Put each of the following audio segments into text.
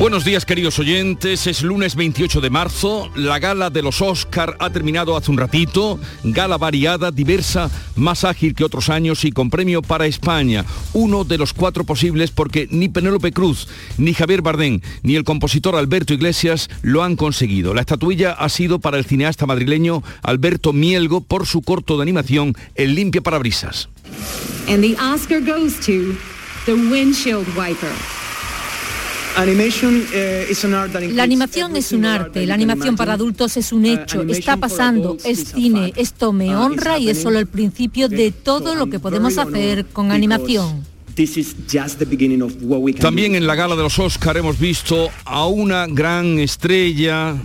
Buenos días queridos oyentes, es lunes 28 de marzo, la gala de los Oscar ha terminado hace un ratito, gala variada, diversa, más ágil que otros años y con premio para España, uno de los cuatro posibles porque ni Penélope Cruz, ni Javier Bardén, ni el compositor Alberto Iglesias lo han conseguido. La estatuilla ha sido para el cineasta madrileño Alberto Mielgo por su corto de animación El limpia parabrisas. And. La animación es un arte, la animación para adultos es un hecho, está pasando, es cine, esto me honra y es solo el principio de todo lo que podemos hacer con animación. También en la gala de los Oscar hemos visto a una gran estrella,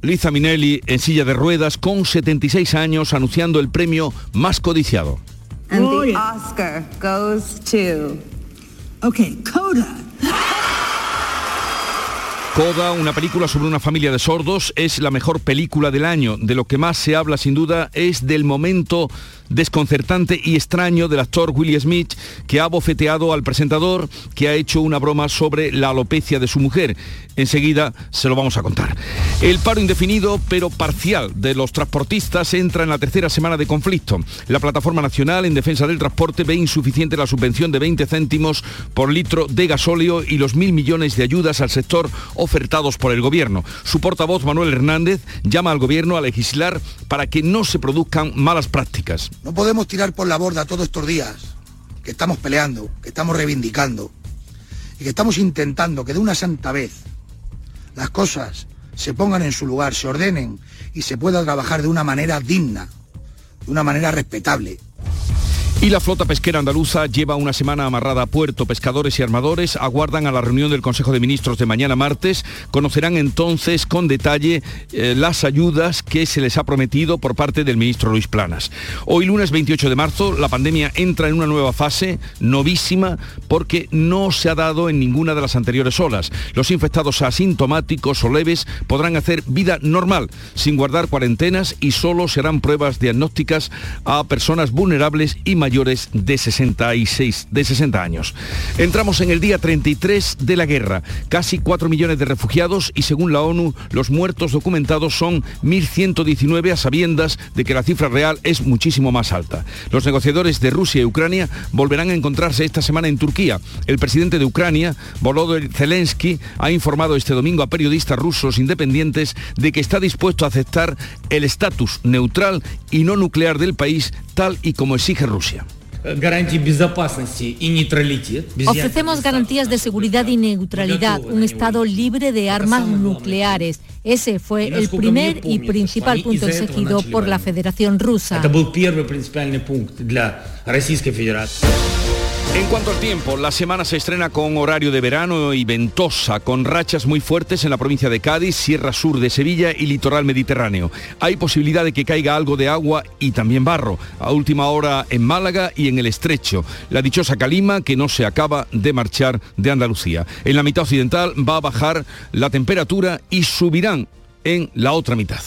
Liza Minnelli, en silla de ruedas, con 76 años, anunciando el premio más codiciado. And the Oscar goes to... Okay, Coda. Coda, una película sobre una familia de sordos, es la mejor película del año. De lo que más se habla sin duda es del momento desconcertante y extraño del actor Willie Smith, que ha bofeteado al presentador, que ha hecho una broma sobre la alopecia de su mujer. Enseguida se lo vamos a contar. El paro indefinido pero parcial de los transportistas entra en la tercera semana de conflicto. La Plataforma Nacional en Defensa del Transporte ve insuficiente la subvención de 20 céntimos por litro de gasóleo y los mil millones de ayudas al sector ofertados por el Gobierno. Su portavoz, Manuel Hernández, llama al Gobierno a legislar para que no se produzcan malas prácticas. No podemos tirar por la borda todos estos días que estamos peleando, que estamos reivindicando y que estamos intentando que de una santa vez las cosas se pongan en su lugar, se ordenen y se pueda trabajar de una manera digna, de una manera respetable. Y la flota pesquera andaluza lleva una semana amarrada a puerto. Pescadores y armadores aguardan a la reunión del Consejo de Ministros de mañana martes. Conocerán entonces con detalle eh, las ayudas que se les ha prometido por parte del ministro Luis Planas. Hoy lunes 28 de marzo la pandemia entra en una nueva fase novísima porque no se ha dado en ninguna de las anteriores olas. Los infectados asintomáticos o leves podrán hacer vida normal sin guardar cuarentenas y solo serán pruebas diagnósticas a personas vulnerables y mayores de 66, de 60 años. Entramos en el día 33 de la guerra. Casi 4 millones de refugiados y según la ONU, los muertos documentados son 1.119 a sabiendas de que la cifra real es muchísimo más alta. Los negociadores de Rusia y Ucrania volverán a encontrarse esta semana en Turquía. El presidente de Ucrania, Volodymyr Zelensky, ha informado este domingo a periodistas rusos independientes de que está dispuesto a aceptar el estatus neutral y no nuclear del país tal y como exige Rusia. Ofrecemos garantías de seguridad y neutralidad, un Estado libre de armas nucleares. Ese fue el primer y principal punto exigido por la Federación Rusa. En cuanto al tiempo, la semana se estrena con horario de verano y ventosa, con rachas muy fuertes en la provincia de Cádiz, Sierra Sur de Sevilla y litoral mediterráneo. Hay posibilidad de que caiga algo de agua y también barro, a última hora en Málaga y en el Estrecho. La dichosa calima que no se acaba de marchar de Andalucía. En la mitad occidental va a bajar la temperatura y subirán en la otra mitad.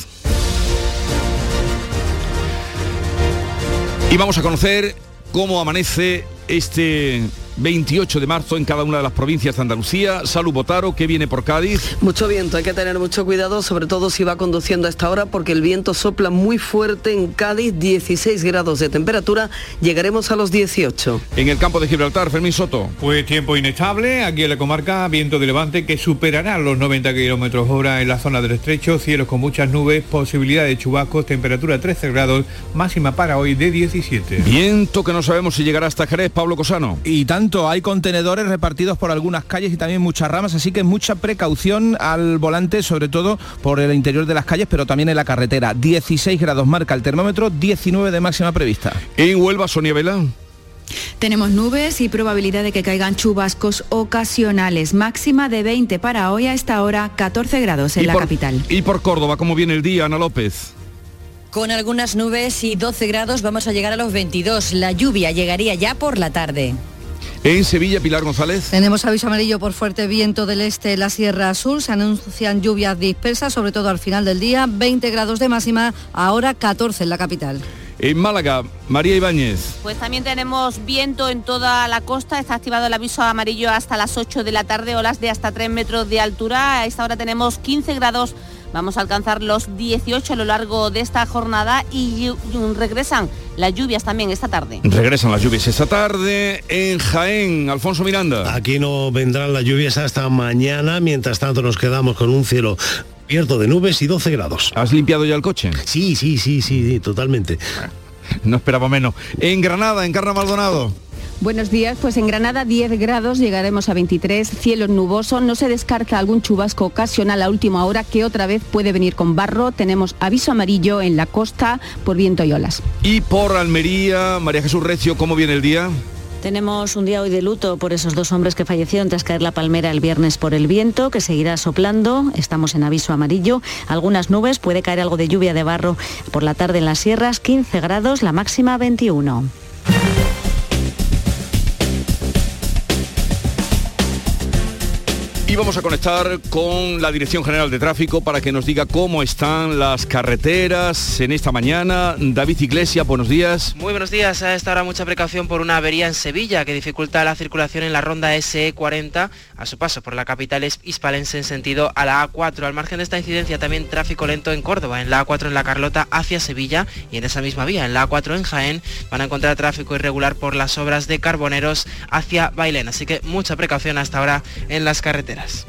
Y vamos a conocer cómo amanece este 28 de marzo en cada una de las provincias de Andalucía. Salud Botaro, que viene por Cádiz. Mucho viento, hay que tener mucho cuidado, sobre todo si va conduciendo a esta hora, porque el viento sopla muy fuerte en Cádiz, 16 grados de temperatura, llegaremos a los 18. En el campo de Gibraltar, Fermín Soto. Pues tiempo inestable, aquí en la comarca, viento de levante que superará los 90 kilómetros hora en la zona del estrecho, cielos con muchas nubes, posibilidad de chubascos, temperatura 13 grados, máxima para hoy de 17. Viento que no sabemos si llegará hasta Jerez, Pablo Cosano. Y tanto hay contenedores repartidos por algunas calles y también muchas ramas, así que mucha precaución al volante, sobre todo por el interior de las calles, pero también en la carretera. 16 grados marca el termómetro, 19 de máxima prevista. En Huelva, Sonia Vela. Tenemos nubes y probabilidad de que caigan chubascos ocasionales. Máxima de 20 para hoy a esta hora, 14 grados en la capital. Y por Córdoba, ¿cómo viene el día, Ana López? Con algunas nubes y 12 grados vamos a llegar a los 22. La lluvia llegaría ya por la tarde. En Sevilla, Pilar González. Tenemos aviso amarillo por fuerte viento del este en la Sierra Sur. Se anuncian lluvias dispersas, sobre todo al final del día. 20 grados de máxima, ahora 14 en la capital. En Málaga, María Ibáñez. Pues también tenemos viento en toda la costa. Está activado el aviso amarillo hasta las 8 de la tarde, olas de hasta 3 metros de altura. A esta hora tenemos 15 grados Vamos a alcanzar los 18 a lo largo de esta jornada y regresan las lluvias también esta tarde. Regresan las lluvias esta tarde en Jaén, Alfonso Miranda. Aquí no vendrán las lluvias hasta mañana, mientras tanto nos quedamos con un cielo abierto de nubes y 12 grados. ¿Has limpiado ya el coche? Sí, sí, sí, sí, totalmente. No esperaba menos. En Granada, en Carna Maldonado. Buenos días, pues en Granada 10 grados, llegaremos a 23, cielo nuboso, no se descarta algún chubasco ocasional a última hora que otra vez puede venir con barro, tenemos aviso amarillo en la costa por viento y olas. Y por Almería, María Jesús Recio, ¿cómo viene el día? Tenemos un día hoy de luto por esos dos hombres que fallecieron tras caer la palmera el viernes por el viento, que seguirá soplando. Estamos en aviso amarillo. Algunas nubes, puede caer algo de lluvia de barro por la tarde en las sierras, 15 grados, la máxima 21. Y vamos a conectar con la Dirección General de Tráfico para que nos diga cómo están las carreteras en esta mañana. David Iglesias, buenos días. Muy buenos días. A esta hora mucha precaución por una avería en Sevilla que dificulta la circulación en la ronda SE40 a su paso por la capital hispalense en sentido a la A4. Al margen de esta incidencia también tráfico lento en Córdoba, en la A4 en la Carlota hacia Sevilla y en esa misma vía, en la A4 en Jaén, van a encontrar tráfico irregular por las obras de carboneros hacia Bailén. Así que mucha precaución hasta ahora en las carreteras.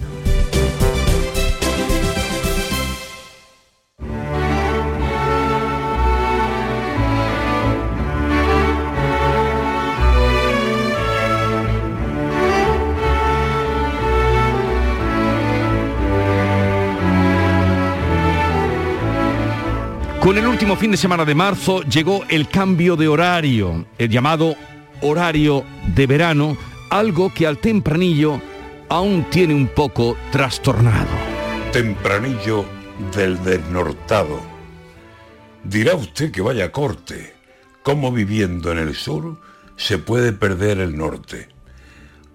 Con el último fin de semana de marzo llegó el cambio de horario, el llamado horario de verano, algo que al tempranillo aún tiene un poco trastornado. Tempranillo del desnortado. Dirá usted que vaya corte, cómo viviendo en el sur se puede perder el norte.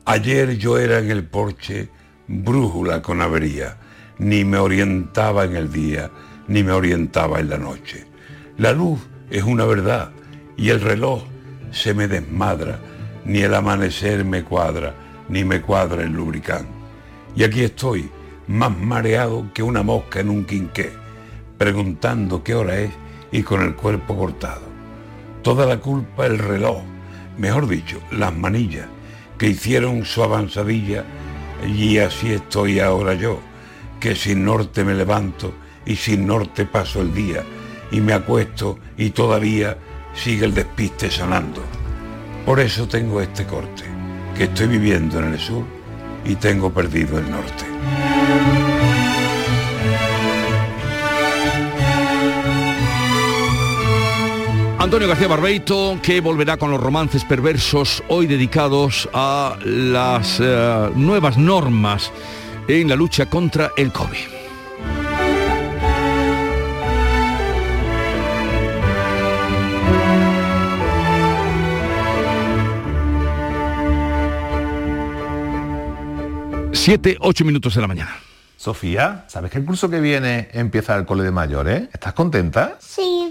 Ayer yo era en el porche brújula con avería, ni me orientaba en el día, ni me orientaba en la noche. La luz es una verdad y el reloj se me desmadra, ni el amanecer me cuadra ni me cuadra el lubricán. Y aquí estoy, más mareado que una mosca en un quinqué, preguntando qué hora es y con el cuerpo cortado. Toda la culpa el reloj, mejor dicho, las manillas, que hicieron su avanzadilla y así estoy ahora yo, que sin norte me levanto y sin norte paso el día y me acuesto y todavía sigue el despiste sonando. Por eso tengo este corte que estoy viviendo en el sur y tengo perdido el norte. Antonio García Barbeito, que volverá con los romances perversos hoy dedicados a las eh, nuevas normas en la lucha contra el COVID. 7, 8 minutos de la mañana. Sofía, ¿sabes que el curso que viene empieza el cole de mayores? ¿Estás contenta? Sí,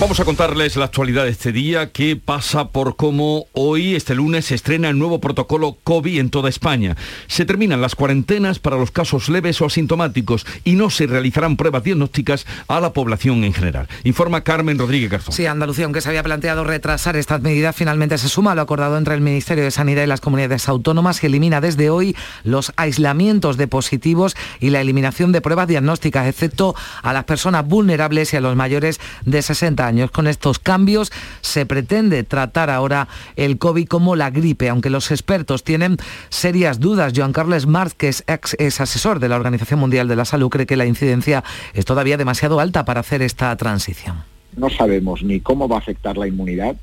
Vamos a contarles la actualidad de este día que pasa por cómo hoy, este lunes, se estrena el nuevo protocolo COVID en toda España. Se terminan las cuarentenas para los casos leves o asintomáticos y no se realizarán pruebas diagnósticas a la población en general. Informa Carmen Rodríguez Garzón. Sí, Andalucía, aunque se había planteado retrasar estas medidas, finalmente se suma a lo acordado entre el Ministerio de Sanidad y las comunidades autónomas que elimina desde hoy los aislamientos de positivos y la eliminación de pruebas diagnósticas, excepto a las personas vulnerables y a los mayores de 60 años. Con estos cambios se pretende tratar ahora el COVID como la gripe, aunque los expertos tienen serias dudas. Joan Carles Marz, que es, ex, es asesor de la Organización Mundial de la Salud, cree que la incidencia es todavía demasiado alta para hacer esta transición. No sabemos ni cómo va a afectar la inmunidad.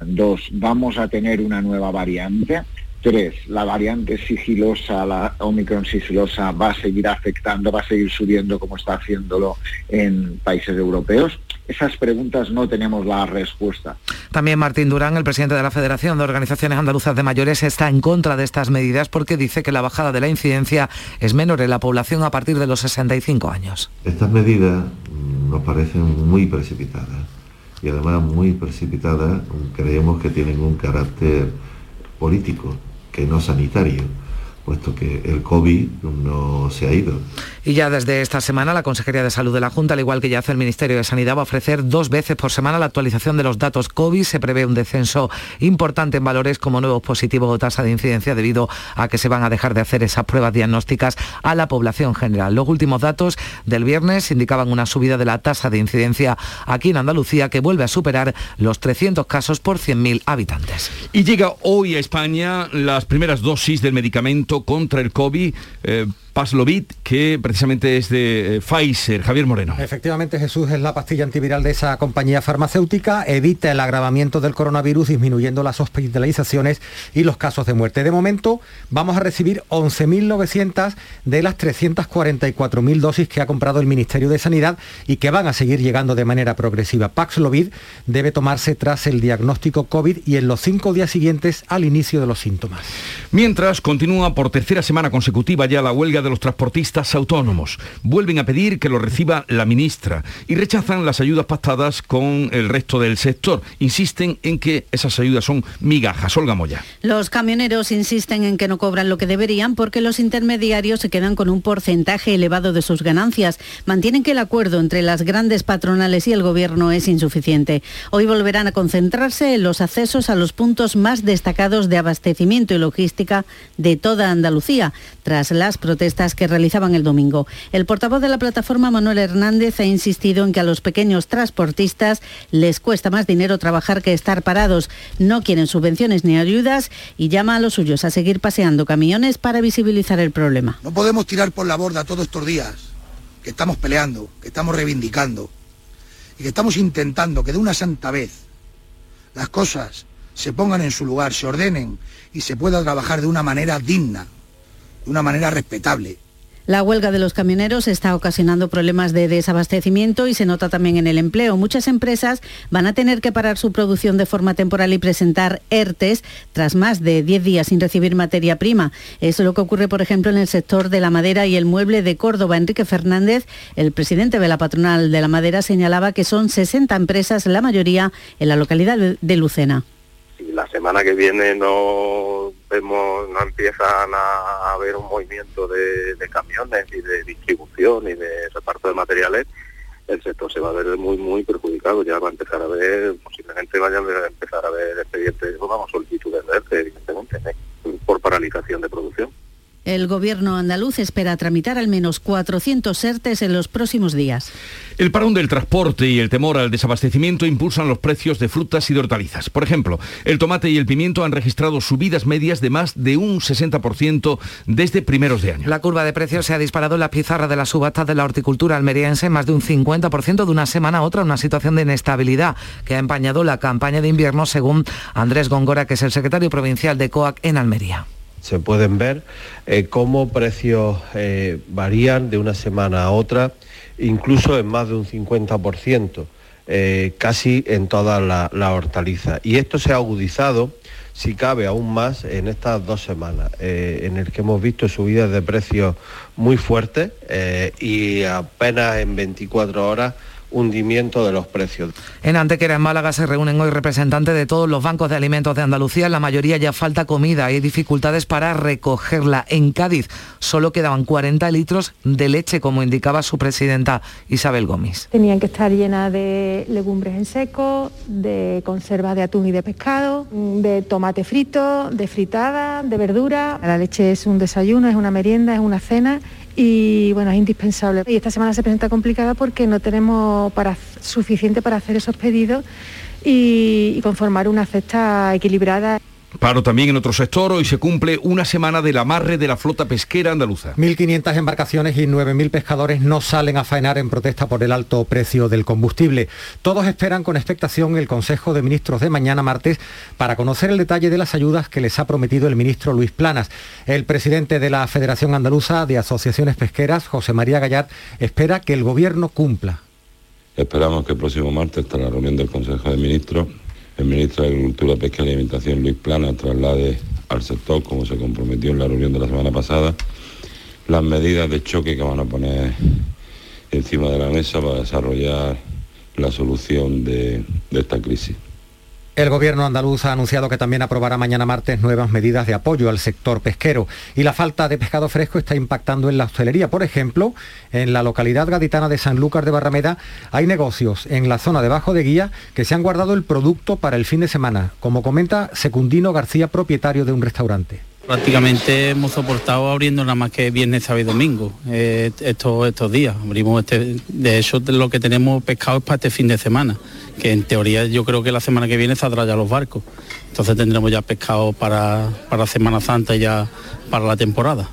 Dos, vamos a tener una nueva variante. Tres, la variante sigilosa, la Omicron sigilosa, va a seguir afectando, va a seguir subiendo como está haciéndolo en países europeos. Esas preguntas no tenemos la respuesta. También Martín Durán, el presidente de la Federación de Organizaciones Andaluzas de Mayores, está en contra de estas medidas porque dice que la bajada de la incidencia es menor en la población a partir de los 65 años. Estas medidas nos parecen muy precipitadas y además muy precipitadas creemos que tienen un carácter político que no sanitario puesto que el COVID no se ha ido. Y ya desde esta semana la Consejería de Salud de la Junta, al igual que ya hace el Ministerio de Sanidad, va a ofrecer dos veces por semana la actualización de los datos COVID. Se prevé un descenso importante en valores como nuevos positivos o tasa de incidencia debido a que se van a dejar de hacer esas pruebas diagnósticas a la población general. Los últimos datos del viernes indicaban una subida de la tasa de incidencia aquí en Andalucía que vuelve a superar los 300 casos por 100.000 habitantes. Y llega hoy a España las primeras dosis del medicamento contra el COVID. Eh, Paslovid, que precisamente es de eh, Pfizer. Javier Moreno. Efectivamente, Jesús es la pastilla antiviral de esa compañía farmacéutica, evita el agravamiento del coronavirus disminuyendo las hospitalizaciones y los casos de muerte. De momento vamos a recibir 11.900 de las 344.000 dosis que ha comprado el Ministerio de Sanidad y que van a seguir llegando de manera progresiva. Paxlovid debe tomarse tras el diagnóstico COVID y en los cinco días siguientes al inicio de los síntomas. Mientras continúa por tercera semana consecutiva ya la huelga de los transportistas autónomos. Vuelven a pedir que lo reciba la ministra y rechazan las ayudas pactadas con el resto del sector. Insisten en que esas ayudas son migajas. Olga Moya. Los camioneros insisten en que no cobran lo que deberían porque los intermediarios se quedan con un porcentaje elevado de sus ganancias. Mantienen que el acuerdo entre las grandes patronales y el gobierno es insuficiente. Hoy volverán a concentrarse en los accesos a los puntos más destacados de abastecimiento y logística de toda Andalucía, tras las protestas que realizaban el domingo. El portavoz de la plataforma, Manuel Hernández, ha insistido en que a los pequeños transportistas les cuesta más dinero trabajar que estar parados. No quieren subvenciones ni ayudas y llama a los suyos a seguir paseando camiones para visibilizar el problema. No podemos tirar por la borda todos estos días que estamos peleando, que estamos reivindicando y que estamos intentando que de una santa vez las cosas se pongan en su lugar, se ordenen y se pueda trabajar de una manera digna, de una manera respetable. La huelga de los camioneros está ocasionando problemas de desabastecimiento y se nota también en el empleo. Muchas empresas van a tener que parar su producción de forma temporal y presentar ERTES tras más de 10 días sin recibir materia prima. Eso es lo que ocurre, por ejemplo, en el sector de la madera y el mueble de Córdoba. Enrique Fernández, el presidente de la patronal de la madera, señalaba que son 60 empresas, la mayoría en la localidad de Lucena si la semana que viene no vemos, no empiezan a haber un movimiento de, camiones y de distribución y de reparto de materiales, el sector se va a ver muy, muy perjudicado. Ya va a empezar a ver, posiblemente vayan a empezar a ver expedientes, vamos, solicitudes de evidentemente, por paralización de producción. El gobierno andaluz espera tramitar al menos 400 ERTES en los próximos días. El parón del transporte y el temor al desabastecimiento impulsan los precios de frutas y de hortalizas. Por ejemplo, el tomate y el pimiento han registrado subidas medias de más de un 60% desde primeros de año. La curva de precios se ha disparado en la pizarra de las subastas de la horticultura almeriense más de un 50% de una semana a otra, una situación de inestabilidad que ha empañado la campaña de invierno según Andrés Góngora, que es el secretario provincial de COAC en Almería se pueden ver eh, cómo precios eh, varían de una semana a otra, incluso en más de un 50%, eh, casi en toda la, la hortaliza. Y esto se ha agudizado, si cabe aún más, en estas dos semanas, en el que hemos visto subidas de precios muy fuertes y apenas en 24 horas hundimiento de los precios. En Antequera, en Málaga, se reúnen hoy representantes de todos los bancos de alimentos de Andalucía. La mayoría ya falta comida. Hay dificultades para recogerla. En Cádiz solo quedaban 40 litros de leche, como indicaba su presidenta Isabel Gómez. Tenían que estar llenas de legumbres en seco, de conservas de atún y de pescado, de tomate frito, de fritada, de verdura. La leche es un desayuno, es una merienda, es una cena y bueno, es indispensable. Y esta semana se presenta complicada porque no tenemos para, suficiente para hacer esos pedidos y, y conformar una cesta equilibrada. Paro también en otro sector. Hoy se cumple una semana del amarre de la flota pesquera andaluza. 1.500 embarcaciones y 9.000 pescadores no salen a faenar en protesta por el alto precio del combustible. Todos esperan con expectación el Consejo de Ministros de mañana martes para conocer el detalle de las ayudas que les ha prometido el ministro Luis Planas. El presidente de la Federación Andaluza de Asociaciones Pesqueras, José María Gallard, espera que el Gobierno cumpla. Esperamos que el próximo martes, tras la reunión del Consejo de Ministros, el ministro de Agricultura, Pesca y Alimentación, Luis Plana, traslade al sector, como se comprometió en la reunión de la semana pasada, las medidas de choque que van a poner encima de la mesa para desarrollar la solución de, de esta crisis. El gobierno andaluz ha anunciado que también aprobará mañana martes nuevas medidas de apoyo al sector pesquero y la falta de pescado fresco está impactando en la hostelería. Por ejemplo, en la localidad gaditana de Sanlúcar de Barrameda hay negocios en la zona debajo de Guía que se han guardado el producto para el fin de semana, como comenta Secundino García, propietario de un restaurante. Prácticamente hemos soportado abriendo nada más que viernes, sábado y domingo eh, estos, estos días. Abrimos este, de eso lo que tenemos pescado es para este fin de semana, que en teoría yo creo que la semana que viene saldrá ya los barcos. Entonces tendremos ya pescado para, para Semana Santa y ya para la temporada.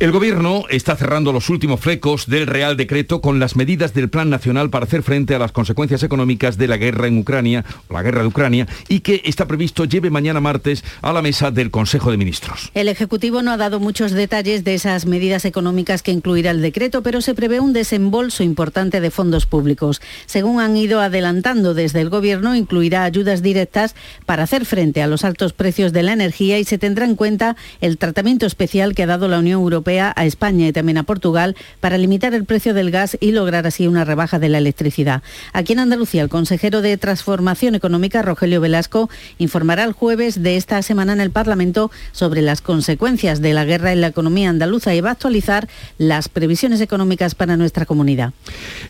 El Gobierno está cerrando los últimos flecos del Real Decreto con las medidas del Plan Nacional para hacer frente a las consecuencias económicas de la guerra en Ucrania, la guerra de Ucrania, y que está previsto lleve mañana martes a la mesa del Consejo de Ministros. El Ejecutivo no ha dado muchos detalles de esas medidas económicas que incluirá el decreto, pero se prevé un desembolso importante de fondos públicos. Según han ido adelantando desde el Gobierno, incluirá ayudas directas para hacer frente a los altos precios de la energía y se tendrá en cuenta el tratamiento especial que ha dado la Unión Europea a España y también a Portugal para limitar el precio del gas y lograr así una rebaja de la electricidad. Aquí en Andalucía, el consejero de Transformación Económica, Rogelio Velasco, informará el jueves de esta semana en el Parlamento sobre las consecuencias de la guerra en la economía andaluza y va a actualizar las previsiones económicas para nuestra comunidad.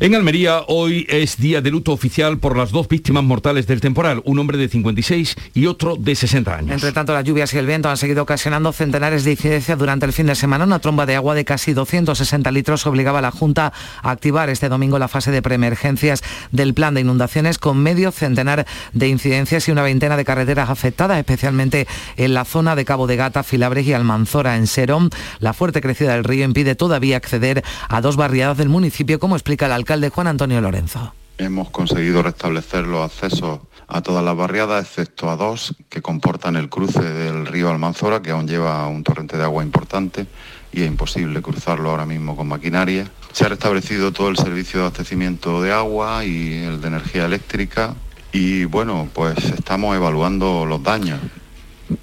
En Almería hoy es día de luto oficial por las dos víctimas mortales del temporal, un hombre de 56 y otro de 60 años. Entre tanto, las lluvias y el viento han seguido ocasionando centenares de incidencias durante el fin de semana. Una tromba de agua de casi 260 litros obligaba a la Junta a activar este domingo la fase de preemergencias del plan de inundaciones con medio centenar de incidencias y una veintena de carreteras afectadas, especialmente en la zona de Cabo de Gata, Filabres y Almanzora en Serón. La fuerte crecida del río impide todavía acceder a dos barriadas del municipio, como explica el alcalde Juan Antonio Lorenzo. Hemos conseguido restablecer los accesos a todas las barriadas, excepto a dos que comportan el cruce del río Almanzora, que aún lleva un torrente de agua importante y es imposible cruzarlo ahora mismo con maquinaria. Se ha restablecido todo el servicio de abastecimiento de agua y el de energía eléctrica y bueno, pues estamos evaluando los daños.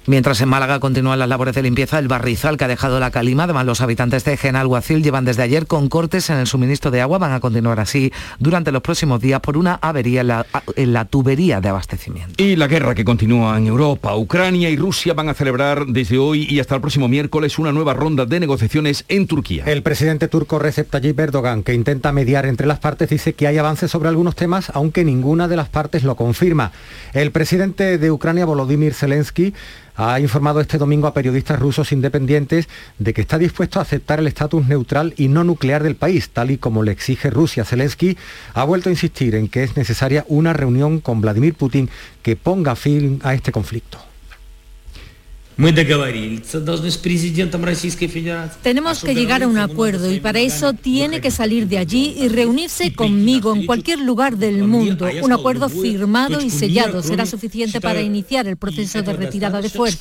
Mientras en Málaga continúan las labores de limpieza, el barrizal que ha dejado la calima, además los habitantes de Genalguacil llevan desde ayer con cortes en el suministro de agua, van a continuar así durante los próximos días por una avería en la, en la tubería de abastecimiento. Y la guerra que continúa en Europa, Ucrania y Rusia van a celebrar desde hoy y hasta el próximo miércoles una nueva ronda de negociaciones en Turquía. El presidente turco Recep Tayyip Erdogan, que intenta mediar entre las partes, dice que hay avances sobre algunos temas, aunque ninguna de las partes lo confirma. El presidente de Ucrania, Volodymyr Zelensky, ha informado este domingo a periodistas rusos independientes de que está dispuesto a aceptar el estatus neutral y no nuclear del país, tal y como le exige Rusia. Zelensky ha vuelto a insistir en que es necesaria una reunión con Vladimir Putin que ponga fin a este conflicto. Tenemos que llegar a un acuerdo y para eso tiene que salir de allí y reunirse conmigo en cualquier lugar del mundo. Un acuerdo firmado y sellado. Será suficiente para iniciar el proceso de retirada de fuerzas.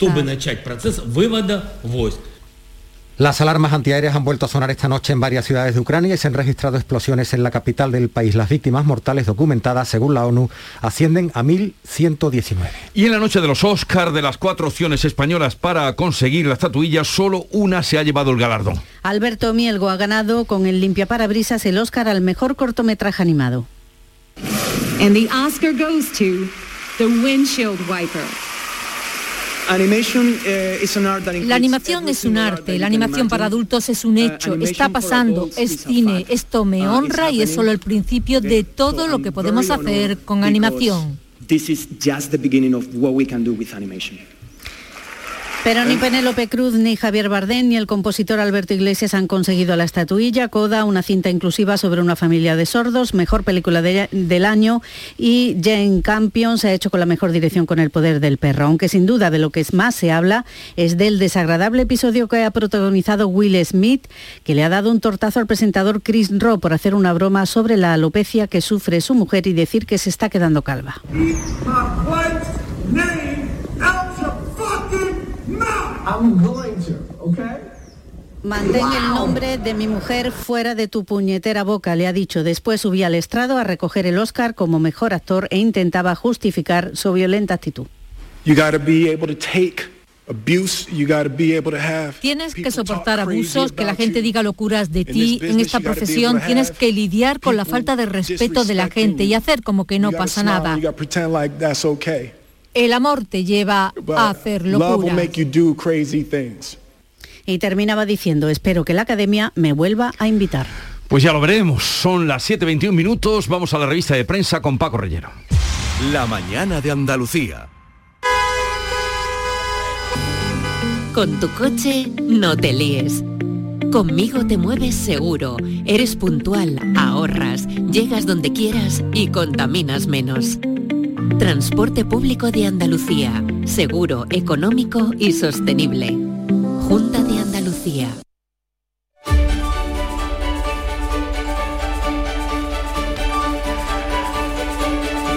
Las alarmas antiaéreas han vuelto a sonar esta noche en varias ciudades de Ucrania y se han registrado explosiones en la capital del país. Las víctimas mortales documentadas, según la ONU, ascienden a 1.119. Y en la noche de los Oscar, de las cuatro opciones españolas para conseguir la estatuilla, solo una se ha llevado el galardón. Alberto Mielgo ha ganado con el limpia parabrisas el Oscar al mejor cortometraje animado. And the Oscar goes to The Windshield Wiper. La animación es un arte, la animación para adultos es un hecho, está pasando, es cine, esto me honra y es solo el principio de todo lo que podemos hacer con animación. Pero ni Penélope Cruz, ni Javier Bardem, ni el compositor Alberto Iglesias han conseguido la estatuilla. Coda, una cinta inclusiva sobre una familia de sordos, mejor película del año. Y Jane Campion se ha hecho con la mejor dirección con el poder del perro. Aunque sin duda de lo que más se habla es del desagradable episodio que ha protagonizado Will Smith, que le ha dado un tortazo al presentador Chris Rowe por hacer una broma sobre la alopecia que sufre su mujer y decir que se está quedando calva. Mantén el nombre de mi mujer fuera de tu puñetera boca, le ha dicho. Después subía al estrado a recoger el Oscar como mejor actor e intentaba justificar su violenta actitud. Tienes que soportar abusos, que la gente diga locuras de ti. En esta profesión tienes que lidiar con la falta de respeto de la gente y hacer como que no pasa nada. El amor te lleva a hacer locuras. Y terminaba diciendo, espero que la academia me vuelva a invitar. Pues ya lo veremos. Son las 7.21 minutos. Vamos a la revista de prensa con Paco Rellero. La mañana de Andalucía. Con tu coche no te líes. Conmigo te mueves seguro, eres puntual, ahorras, llegas donde quieras y contaminas menos. Transporte público de Andalucía. Seguro, económico y sostenible. Junta de Andalucía.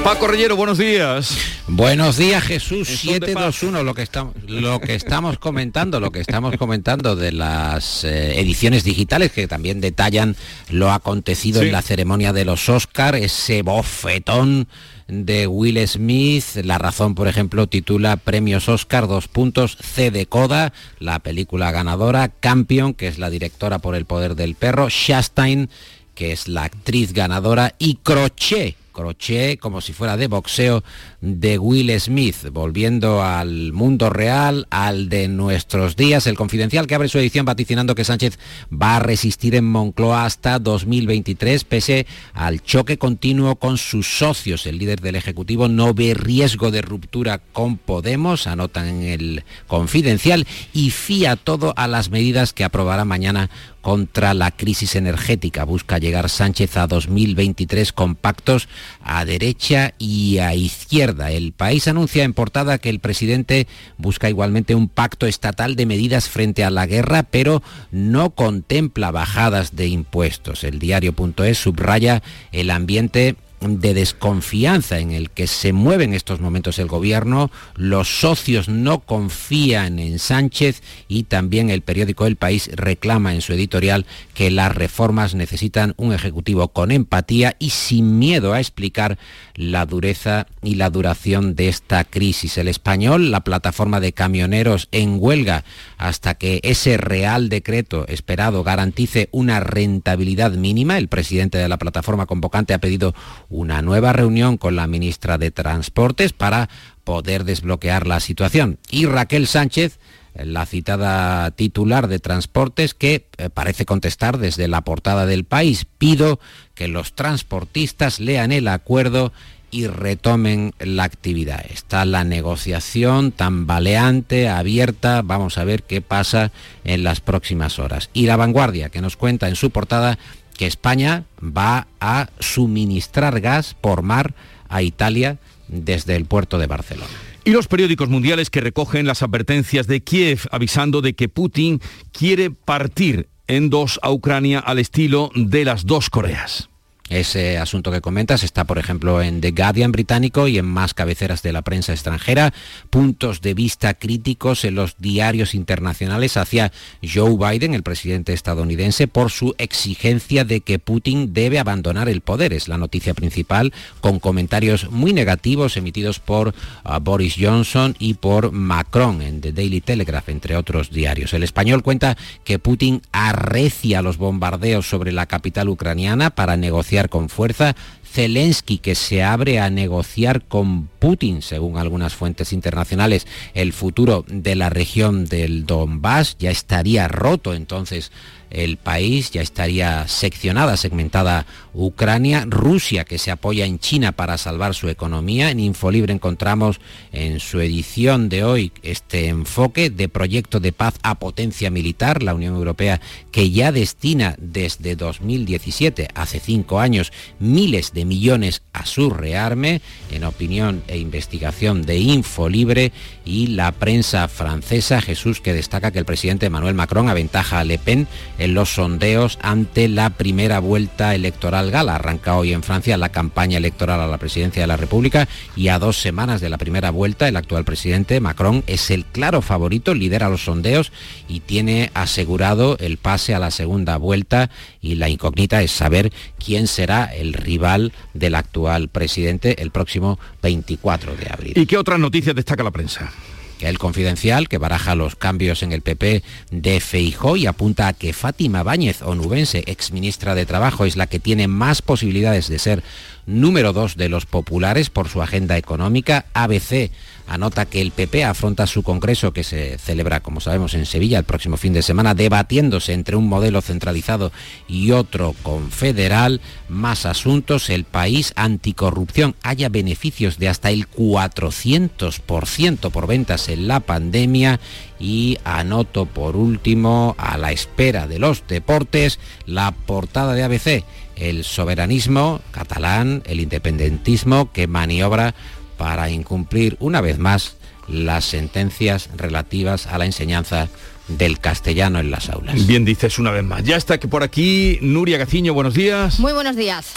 Paco Rellero, buenos días. Buenos días, Jesús 721, lo que estamos lo que estamos comentando, lo que estamos comentando de las eh, ediciones digitales que también detallan lo acontecido en la ceremonia de los Oscar, ese bofetón de Will Smith. La razón, por ejemplo, titula Premios Oscar, dos puntos, C de Coda, la película ganadora, Campion, que es la directora por el poder del perro, Shastain, que es la actriz ganadora, y Crochet, crochet como si fuera de boxeo de Will Smith, volviendo al mundo real, al de nuestros días, el confidencial que abre su edición vaticinando que Sánchez va a resistir en Moncloa hasta 2023 pese al choque continuo con sus socios. El líder del Ejecutivo no ve riesgo de ruptura con Podemos, anotan en el confidencial, y fía todo a las medidas que aprobará mañana contra la crisis energética. Busca llegar Sánchez a 2023 con pactos a derecha y a izquierda. El país anuncia en portada que el presidente busca igualmente un pacto estatal de medidas frente a la guerra, pero no contempla bajadas de impuestos. El diario.es subraya el ambiente de desconfianza en el que se mueve en estos momentos el gobierno, los socios no confían en Sánchez y también el periódico El País reclama en su editorial que las reformas necesitan un ejecutivo con empatía y sin miedo a explicar la dureza y la duración de esta crisis. El español, la plataforma de camioneros en huelga hasta que ese real decreto esperado garantice una rentabilidad mínima. El presidente de la plataforma convocante ha pedido una nueva reunión con la ministra de Transportes para poder desbloquear la situación. Y Raquel Sánchez, la citada titular de Transportes, que eh, parece contestar desde la portada del país. Pido que los transportistas lean el acuerdo y retomen la actividad. Está la negociación tambaleante, abierta, vamos a ver qué pasa en las próximas horas. Y la vanguardia, que nos cuenta en su portada que España va a suministrar gas por mar a Italia desde el puerto de Barcelona. Y los periódicos mundiales que recogen las advertencias de Kiev avisando de que Putin quiere partir en dos a Ucrania al estilo de las dos Coreas. Ese asunto que comentas. Está, por ejemplo, en The Guardian británico y en más cabeceras de la prensa extranjera. Puntos de vista críticos en los diarios internacionales hacia Joe Biden, el presidente estadounidense, por su exigencia de que Putin debe abandonar el poder. Es la noticia principal, con comentarios muy negativos emitidos por uh, Boris Johnson y por Macron en The Daily Telegraph, entre otros diarios. El español cuenta que Putin arrecia los bombardeos sobre la capital ucraniana para negociar con fuerza. Zelensky que se abre a negociar con Putin, según algunas fuentes internacionales, el futuro de la región del Donbass, ya estaría roto entonces el país, ya estaría seccionada, segmentada Ucrania, Rusia que se apoya en China para salvar su economía. En Infolibre encontramos en su edición de hoy este enfoque de proyecto de paz a potencia militar, la Unión Europea que ya destina desde 2017, hace cinco años, miles de millones a su rearme, en opinión e investigación de Infolibre y la prensa francesa, Jesús, que destaca que el presidente Emmanuel Macron aventaja a Le Pen en los sondeos ante la primera vuelta electoral gala. Arranca hoy en Francia la campaña electoral a la presidencia de la República y a dos semanas de la primera vuelta el actual presidente Macron es el claro favorito, lidera los sondeos y tiene asegurado el pase a la segunda vuelta y la incógnita es saber quién será el rival del actual presidente el próximo 24 de abril. ¿Y qué otras noticias destaca la prensa? El Confidencial, que baraja los cambios en el PP de Feijó y apunta a que Fátima Báñez, onubense, exministra de Trabajo, es la que tiene más posibilidades de ser número dos de los populares por su agenda económica. ABC anota que el PP afronta su congreso que se celebra, como sabemos, en Sevilla el próximo fin de semana, debatiéndose entre un modelo centralizado y otro confederal. Más asuntos, el país anticorrupción haya beneficios de hasta el 400% por ventas en la pandemia y anoto por último, a la espera de los deportes, la portada de ABC el soberanismo catalán, el independentismo que maniobra para incumplir una vez más las sentencias relativas a la enseñanza del castellano en las aulas. Bien dices una vez más. Ya está que por aquí Nuria Gaciño, buenos días. Muy buenos días.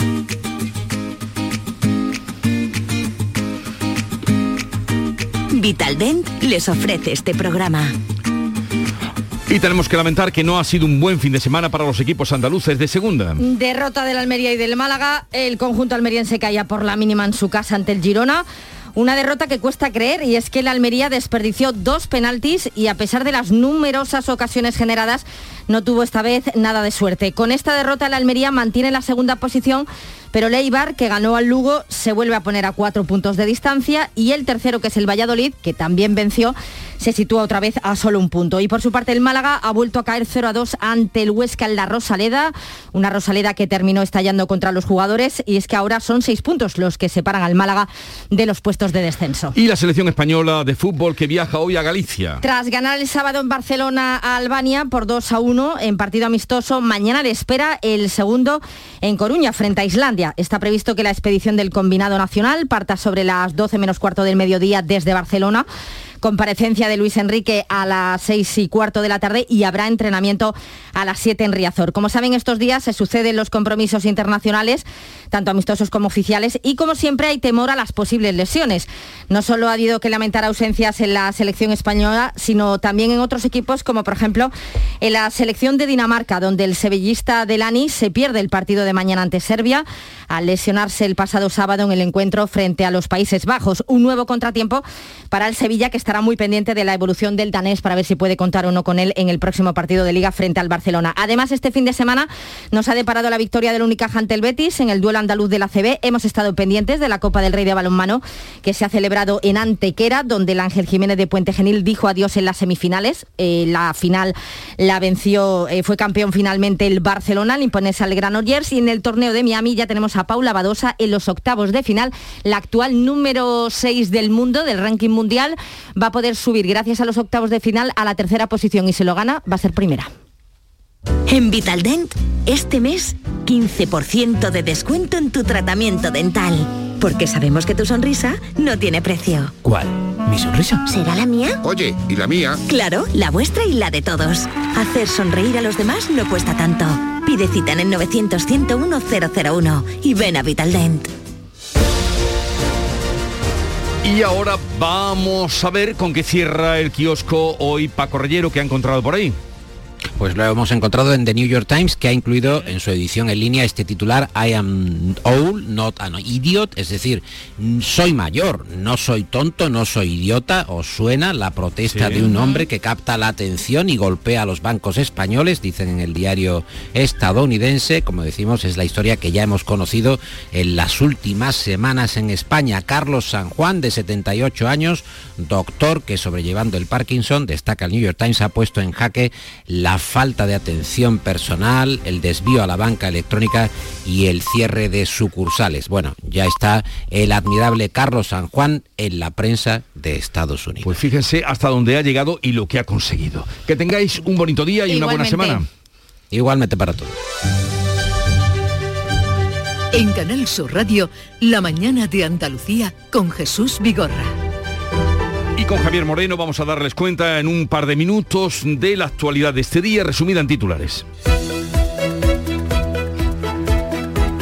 Vitaldent les ofrece este programa. Y tenemos que lamentar que no ha sido un buen fin de semana para los equipos andaluces de segunda. Derrota del Almería y del Málaga. El conjunto almeriense caía por la mínima en su casa ante el Girona. Una derrota que cuesta creer y es que el Almería desperdició dos penaltis y a pesar de las numerosas ocasiones generadas no tuvo esta vez nada de suerte. Con esta derrota el Almería mantiene la segunda posición pero Leibar, que ganó al Lugo, se vuelve a poner a cuatro puntos de distancia y el tercero, que es el Valladolid, que también venció, se sitúa otra vez a solo un punto. Y por su parte el Málaga ha vuelto a caer 0 a 2 ante el Huesca en la Rosaleda, una Rosaleda que terminó estallando contra los jugadores y es que ahora son seis puntos los que separan al Málaga de los puestos de descenso. Y la selección española de fútbol que viaja hoy a Galicia. Tras ganar el sábado en Barcelona a Albania por 2 a 1 en partido amistoso, mañana le espera el segundo en Coruña frente a Islandia. Está previsto que la expedición del combinado nacional parta sobre las 12 menos cuarto del mediodía desde Barcelona comparecencia de Luis Enrique a las seis y cuarto de la tarde y habrá entrenamiento a las 7 en Riazor. Como saben, estos días se suceden los compromisos internacionales, tanto amistosos como oficiales, y como siempre hay temor a las posibles lesiones. No solo ha habido que lamentar ausencias en la selección española, sino también en otros equipos, como por ejemplo en la selección de Dinamarca, donde el sevillista Delani se pierde el partido de mañana ante Serbia al lesionarse el pasado sábado en el encuentro frente a los Países Bajos. Un nuevo contratiempo para el Sevilla que estará muy pendiente de la evolución del danés para ver si puede contar o no con él en el próximo partido de liga frente al Barcelona. Además, este fin de semana nos ha deparado la victoria del Unicaja ante el Betis en el duelo andaluz de la CB. Hemos estado pendientes de la Copa del Rey de Balonmano que se ha celebrado en Antequera, donde el Ángel Jiménez de Puente Genil dijo adiós en las semifinales. Eh, la final la venció, eh, fue campeón finalmente el Barcelona al imponerse al Granollers y en el torneo de Miami ya tenemos a Paula Badosa en los octavos de final, la actual número 6 del mundo, del ranking mundial, va a poder subir gracias a los octavos de final a la tercera posición y si lo gana va a ser primera. En Vitaldent, este mes, 15% de descuento en tu tratamiento dental. Porque sabemos que tu sonrisa no tiene precio. ¿Cuál? ¿Mi sonrisa? ¿Será la mía? Oye, ¿y la mía? Claro, la vuestra y la de todos. Hacer sonreír a los demás no cuesta tanto. Pide cita en el 900 101 001 y ven a Vitaldent. Y ahora vamos a ver con qué cierra el kiosco hoy Paco Rellero que ha encontrado por ahí. Pues lo hemos encontrado en The New York Times, que ha incluido en su edición en línea este titular, I am old, not an idiot, es decir, soy mayor, no soy tonto, no soy idiota, os suena la protesta Sí. de un hombre que capta la atención y golpea a los bancos españoles, dicen en el diario estadounidense, como decimos, es la historia que ya hemos conocido en las últimas semanas en España. Carlos San Juan, de 78 años, doctor que sobrellevando el Parkinson, destaca el New York Times, ha puesto en jaque la falta de atención personal, el desvío a la banca electrónica y el cierre de sucursales. Bueno, ya está el admirable Carlos San Juan en la prensa de Estados Unidos. Pues fíjense hasta dónde ha llegado y lo que ha conseguido. Que tengáis un bonito día y una buena semana. Igualmente para todos. En Canal Sur Radio, La mañana de Andalucía con Jesús Vigorra. Con Javier Moreno vamos a darles cuenta en un par de minutos de la actualidad de este día, resumida en titulares.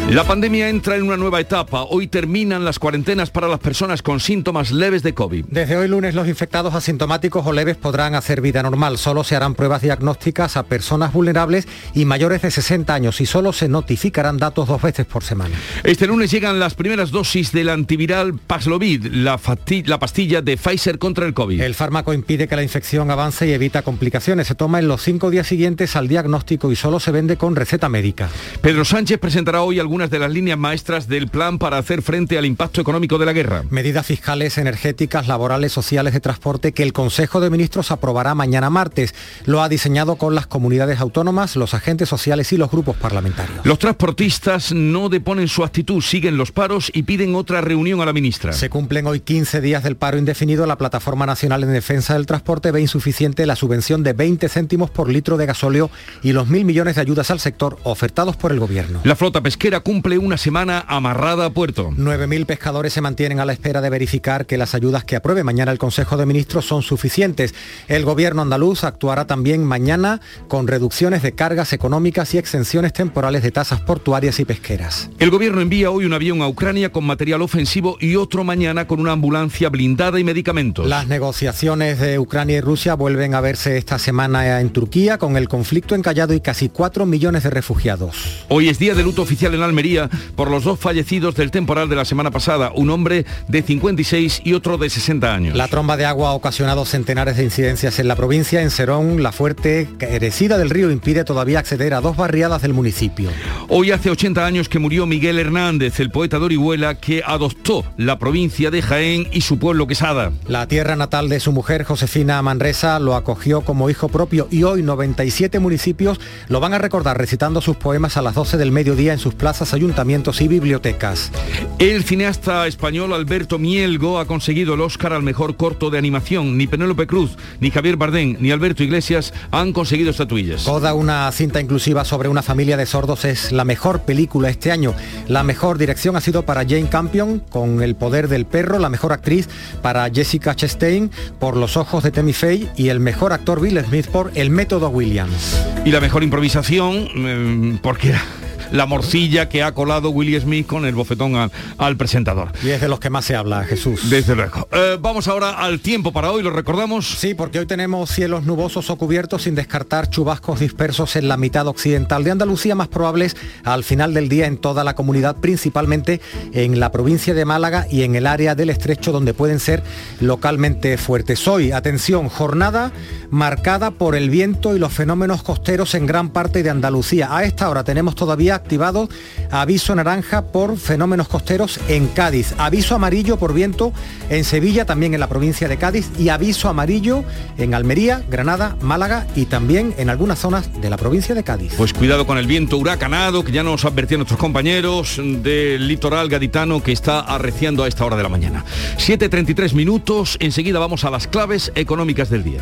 La pandemia entra en una nueva etapa. Hoy terminan las cuarentenas para las personas con síntomas leves de COVID. Desde hoy lunes los infectados asintomáticos o leves podrán hacer vida normal. Solo se harán pruebas diagnósticas a personas vulnerables y mayores de 60 años y solo se notificarán datos dos veces por semana. Este lunes llegan las primeras dosis del antiviral Paxlovid, la, la pastilla de Pfizer contra el COVID. El fármaco impide que la infección avance y evita complicaciones. Se toma en los cinco días siguientes al diagnóstico y solo se vende con receta médica. Pedro Sánchez presentará hoy algunas de las líneas maestras del plan para hacer frente al impacto económico de la guerra. Medidas fiscales, energéticas, laborales, sociales de transporte que el Consejo de Ministros aprobará mañana martes. Lo ha diseñado con las comunidades autónomas, los agentes sociales y los grupos parlamentarios. Los transportistas no deponen su actitud, siguen los paros y piden otra reunión a la ministra. Se cumplen hoy 15 días del paro indefinido. La Plataforma Nacional en Defensa del Transporte ve insuficiente la subvención de 20 céntimos por litro de gasóleo y los mil millones de ayudas al sector ofertados por el Gobierno. La flota pesquera cumple una semana amarrada a puerto. 9.000 pescadores se mantienen a la espera de verificar que las ayudas que apruebe mañana el Consejo de Ministros son suficientes. El Gobierno andaluz actuará también mañana con reducciones de cargas económicas y exenciones temporales de tasas portuarias y pesqueras. El gobierno envía hoy un avión a Ucrania con material ofensivo y otro mañana con una ambulancia blindada y medicamentos. Las negociaciones de Ucrania y Rusia vuelven a verse esta semana en Turquía con el conflicto encallado y casi 4 millones de refugiados. Hoy es día de luto oficial en Almería por los dos fallecidos del temporal de la semana pasada, un hombre de 56 y otro de 60 años. La tromba de agua ha ocasionado centenares de incidencias en la provincia. En Serón, la fuerte crecida del río impide todavía acceder a dos barriadas del municipio. Hoy hace 80 años que murió Miguel Hernández, el poeta de Orihuela que adoptó la provincia de Jaén y su pueblo Quesada. La tierra natal de su mujer, Josefina Manresa, lo acogió como hijo propio y hoy 97 municipios lo van a recordar recitando sus poemas a las 12 del mediodía en sus plazas, ayuntamientos y bibliotecas. El cineasta español Alberto Mielgo ha conseguido el Oscar al mejor corto de animación. Ni Penélope Cruz, ni Javier Bardem, ni Alberto Iglesias han conseguido estatuillas. Coda, una cinta inclusiva sobre una familia de sordos, es la mejor película este año. La mejor dirección ha sido para Jane Campion con El poder del perro, la mejor actriz para Jessica Chastain por Los ojos de Tammy Faye y el mejor actor Bill Smith por El método Williams. Y la mejor improvisación, eh, porque la morcilla que ha colado Willie Smith con el bofetón al, al presentador. Y es de los que más se habla, Jesús. Desde luego. Eh, vamos ahora al tiempo para hoy, lo recordamos. Sí, porque hoy tenemos cielos nubosos o cubiertos sin descartar chubascos dispersos en la mitad occidental de Andalucía, más probables al final del día en toda la comunidad, principalmente en la provincia de Málaga y en el área del estrecho donde pueden ser localmente fuertes. Hoy, atención, jornada marcada por el viento y los fenómenos costeros en gran parte de Andalucía. A esta hora tenemos todavía activado aviso naranja por fenómenos costeros en Cádiz, aviso amarillo por viento en Sevilla, también en la provincia de Cádiz y aviso amarillo en Almería, Granada, Málaga y también en algunas zonas de la provincia de Cádiz. Pues cuidado con el viento huracanado que ya nos advertían nuestros compañeros del litoral gaditano que está arreciando a esta hora de la mañana. 7.33 minutos, enseguida vamos a las claves económicas del día.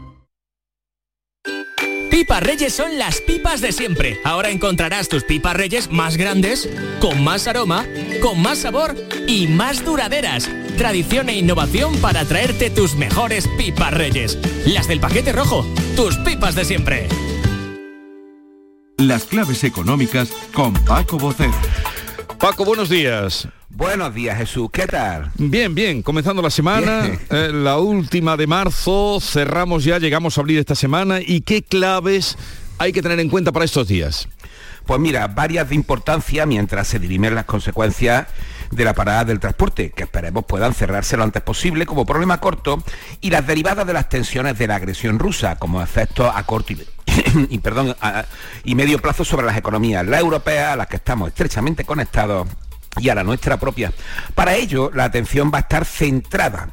Pipas Reyes son las pipas de siempre. Ahora encontrarás tus pipas Reyes más grandes, con más aroma, con más sabor y más duraderas. Tradición e innovación para traerte tus mejores pipas Reyes. Las del paquete rojo, tus pipas de siempre. Las claves económicas con Paco Bocero. Paco, buenos días. Buenos días, Jesús. ¿Qué tal? Bien, bien. Comenzando la semana, eh, la última de marzo, cerramos ya, llegamos a abrir esta semana. ¿Y qué claves hay que tener en cuenta para estos días? Pues mira, varias de importancia mientras se dirimen las consecuencias de la parada del transporte, que esperemos puedan cerrarse lo antes posible como problema corto, y las derivadas de las tensiones de la agresión rusa, como efectos a corto y, perdón, y medio plazo sobre las economías, la europea, a las que estamos estrechamente conectados, y a la nuestra propia. Para ello, la atención va a estar centrada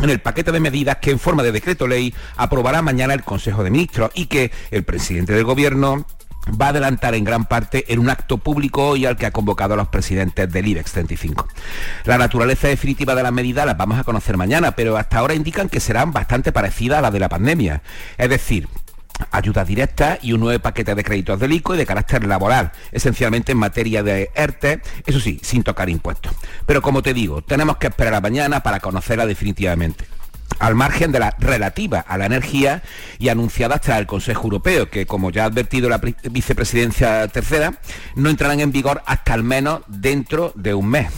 en el paquete de medidas que en forma de decreto ley aprobará mañana el Consejo de Ministros y que el presidente del Gobierno va a adelantar en gran parte en un acto público hoy al que ha convocado a los presidentes del IBEX 35. La naturaleza definitiva de las medidas las vamos a conocer mañana, pero hasta ahora indican que serán bastante parecidas a las de la pandemia. Es decir, ayudas directas y un nuevo paquete de créditos del ICO y de carácter laboral, esencialmente en materia de ERTE, eso sí, sin tocar impuestos. Pero como te digo, tenemos que esperar a mañana para conocerla definitivamente al margen de la relativa a la energía y anunciada tras el Consejo Europeo, que como ya ha advertido la vicepresidencia tercera, no entrarán en vigor hasta al menos dentro de un mes.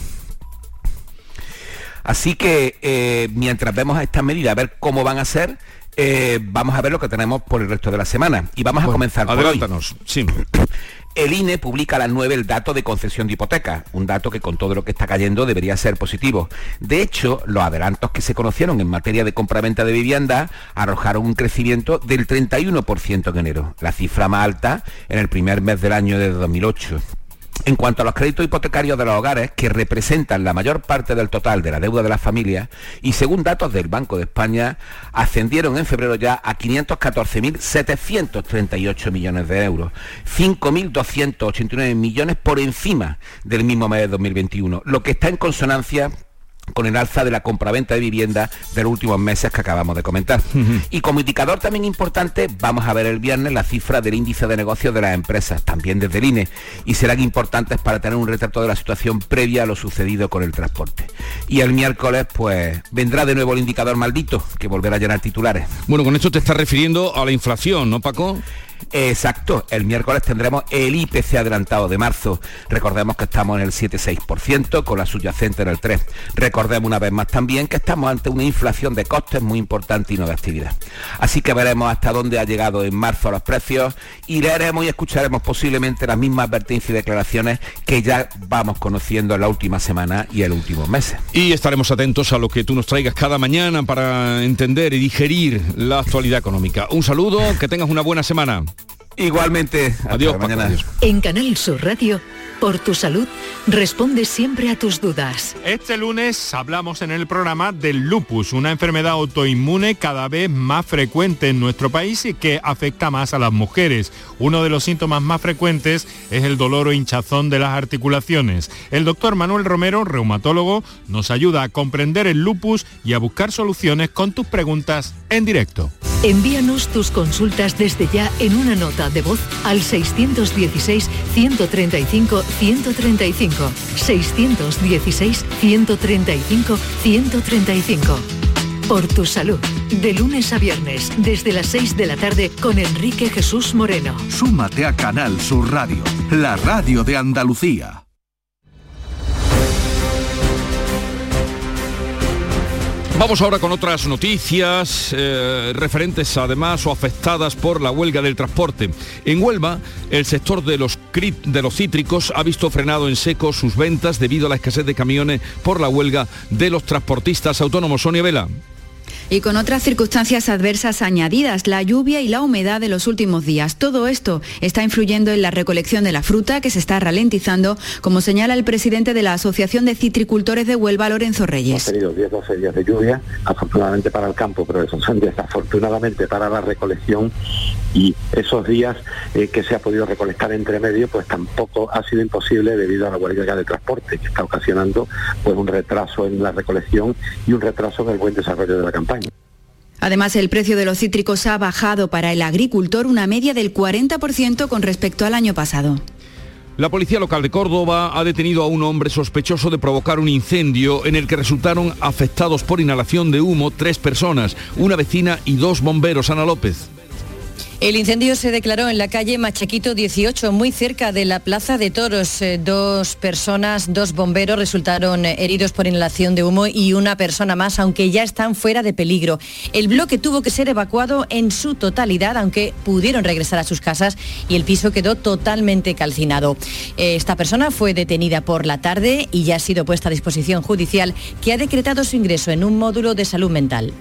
Así que eh, mientras vemos estas medidas, a ver cómo van a ser, eh, vamos a ver lo que tenemos por el resto de la semana. Y vamos a comenzar por adelántanos. Sí. El INE publica a las 9 el dato de concesión de hipoteca, un dato que con todo lo que está cayendo debería ser positivo. De hecho, los adelantos que se conocieron en materia de compraventa de vivienda arrojaron un crecimiento del 31% en enero, la cifra más alta en el primer mes del año de 2008. En cuanto a los créditos hipotecarios de los hogares, que representan la mayor parte del total de la deuda de las familias, y según datos del Banco de España, ascendieron en febrero ya a 514.738 millones de euros, 5.289 millones por encima del mismo mes de 2021, lo que está en consonancia con el alza de la compraventa de vivienda de los últimos meses que acabamos de comentar. Y como indicador también importante, vamos a ver el viernes la cifra del índice de negocios de las empresas, también desde el INE, y serán importantes para tener un retrato de la situación previa a lo sucedido con el transporte. Y el miércoles, pues, vendrá de nuevo el indicador maldito, que volverá a llenar titulares. Bueno, con esto te estás refiriendo a la inflación, ¿no, Paco? Exacto, el miércoles tendremos el IPC adelantado de marzo. Recordemos que estamos en el 7,6% con la subyacente en el 3. Recordemos una vez más también que estamos ante una inflación de costes muy importante y no de actividad. Así que veremos hasta dónde ha llegado en marzo los precios y leeremos y escucharemos posiblemente las mismas advertencias y declaraciones que ya vamos conociendo en la última semana y en los últimos meses. Y estaremos atentos a lo que tú nos traigas cada mañana para entender y digerir la actualidad económica. Un saludo, que tengas una buena semana. Igualmente. Adiós, mañana. En Canal Sur Radio, por tu salud, responde siempre a tus dudas. Este lunes hablamos en el programa del lupus, una enfermedad autoinmune cada vez más frecuente en nuestro país y que afecta más a las mujeres. Uno de los síntomas más frecuentes es el dolor o hinchazón de las articulaciones. El doctor Manuel Romero, reumatólogo, nos ayuda a comprender el lupus y a buscar soluciones con tus preguntas en directo. Envíanos tus consultas desde ya en una nota de voz al 616-135-135. 616-135-135. Por tu salud. De lunes a viernes, desde las 6 de la tarde, con Enrique Jesús Moreno. Súmate a Canal Sur Radio, la radio de Andalucía. Vamos ahora con otras noticias eh, referentes además o afectadas por la huelga del transporte. En Huelva, el sector de los, de los cítricos ha visto frenado en seco sus ventas debido a la escasez de camiones por la huelga de los transportistas autónomos. Sonia Vela. Y con otras circunstancias adversas añadidas, la lluvia y la humedad de los últimos días. Todo esto está influyendo en la recolección de la fruta que se está ralentizando, como señala el presidente de la Asociación de Citricultores de Huelva, Lorenzo Reyes. Hemos tenido 10, 12 días de lluvia, afortunadamente para el campo, pero eso son desafortunadamente para la recolección y esos días eh, que se ha podido recolectar entre medio, pues tampoco ha sido imposible debido a la huelga de transporte que está ocasionando pues un retraso en la recolección y un retraso en el buen desarrollo de la campaña. Además, el precio de los cítricos ha bajado para el agricultor una media del 40% con respecto al año pasado. La policía local de Córdoba ha detenido a un hombre sospechoso de provocar un incendio en el que resultaron afectados por inhalación de humo tres personas, una vecina y dos bomberos. Ana López. El incendio se declaró en la calle Machaquito 18, muy cerca de la Plaza de Toros. Eh, dos personas, dos bomberos resultaron eh, heridos por inhalación de humo y una persona más, aunque ya están fuera de peligro. El bloque tuvo que ser evacuado en su totalidad, aunque pudieron regresar a sus casas y el piso quedó totalmente calcinado. Eh, esta persona fue detenida por la tarde y ya ha sido puesta a disposición judicial, que ha decretado su ingreso en un módulo de salud mental.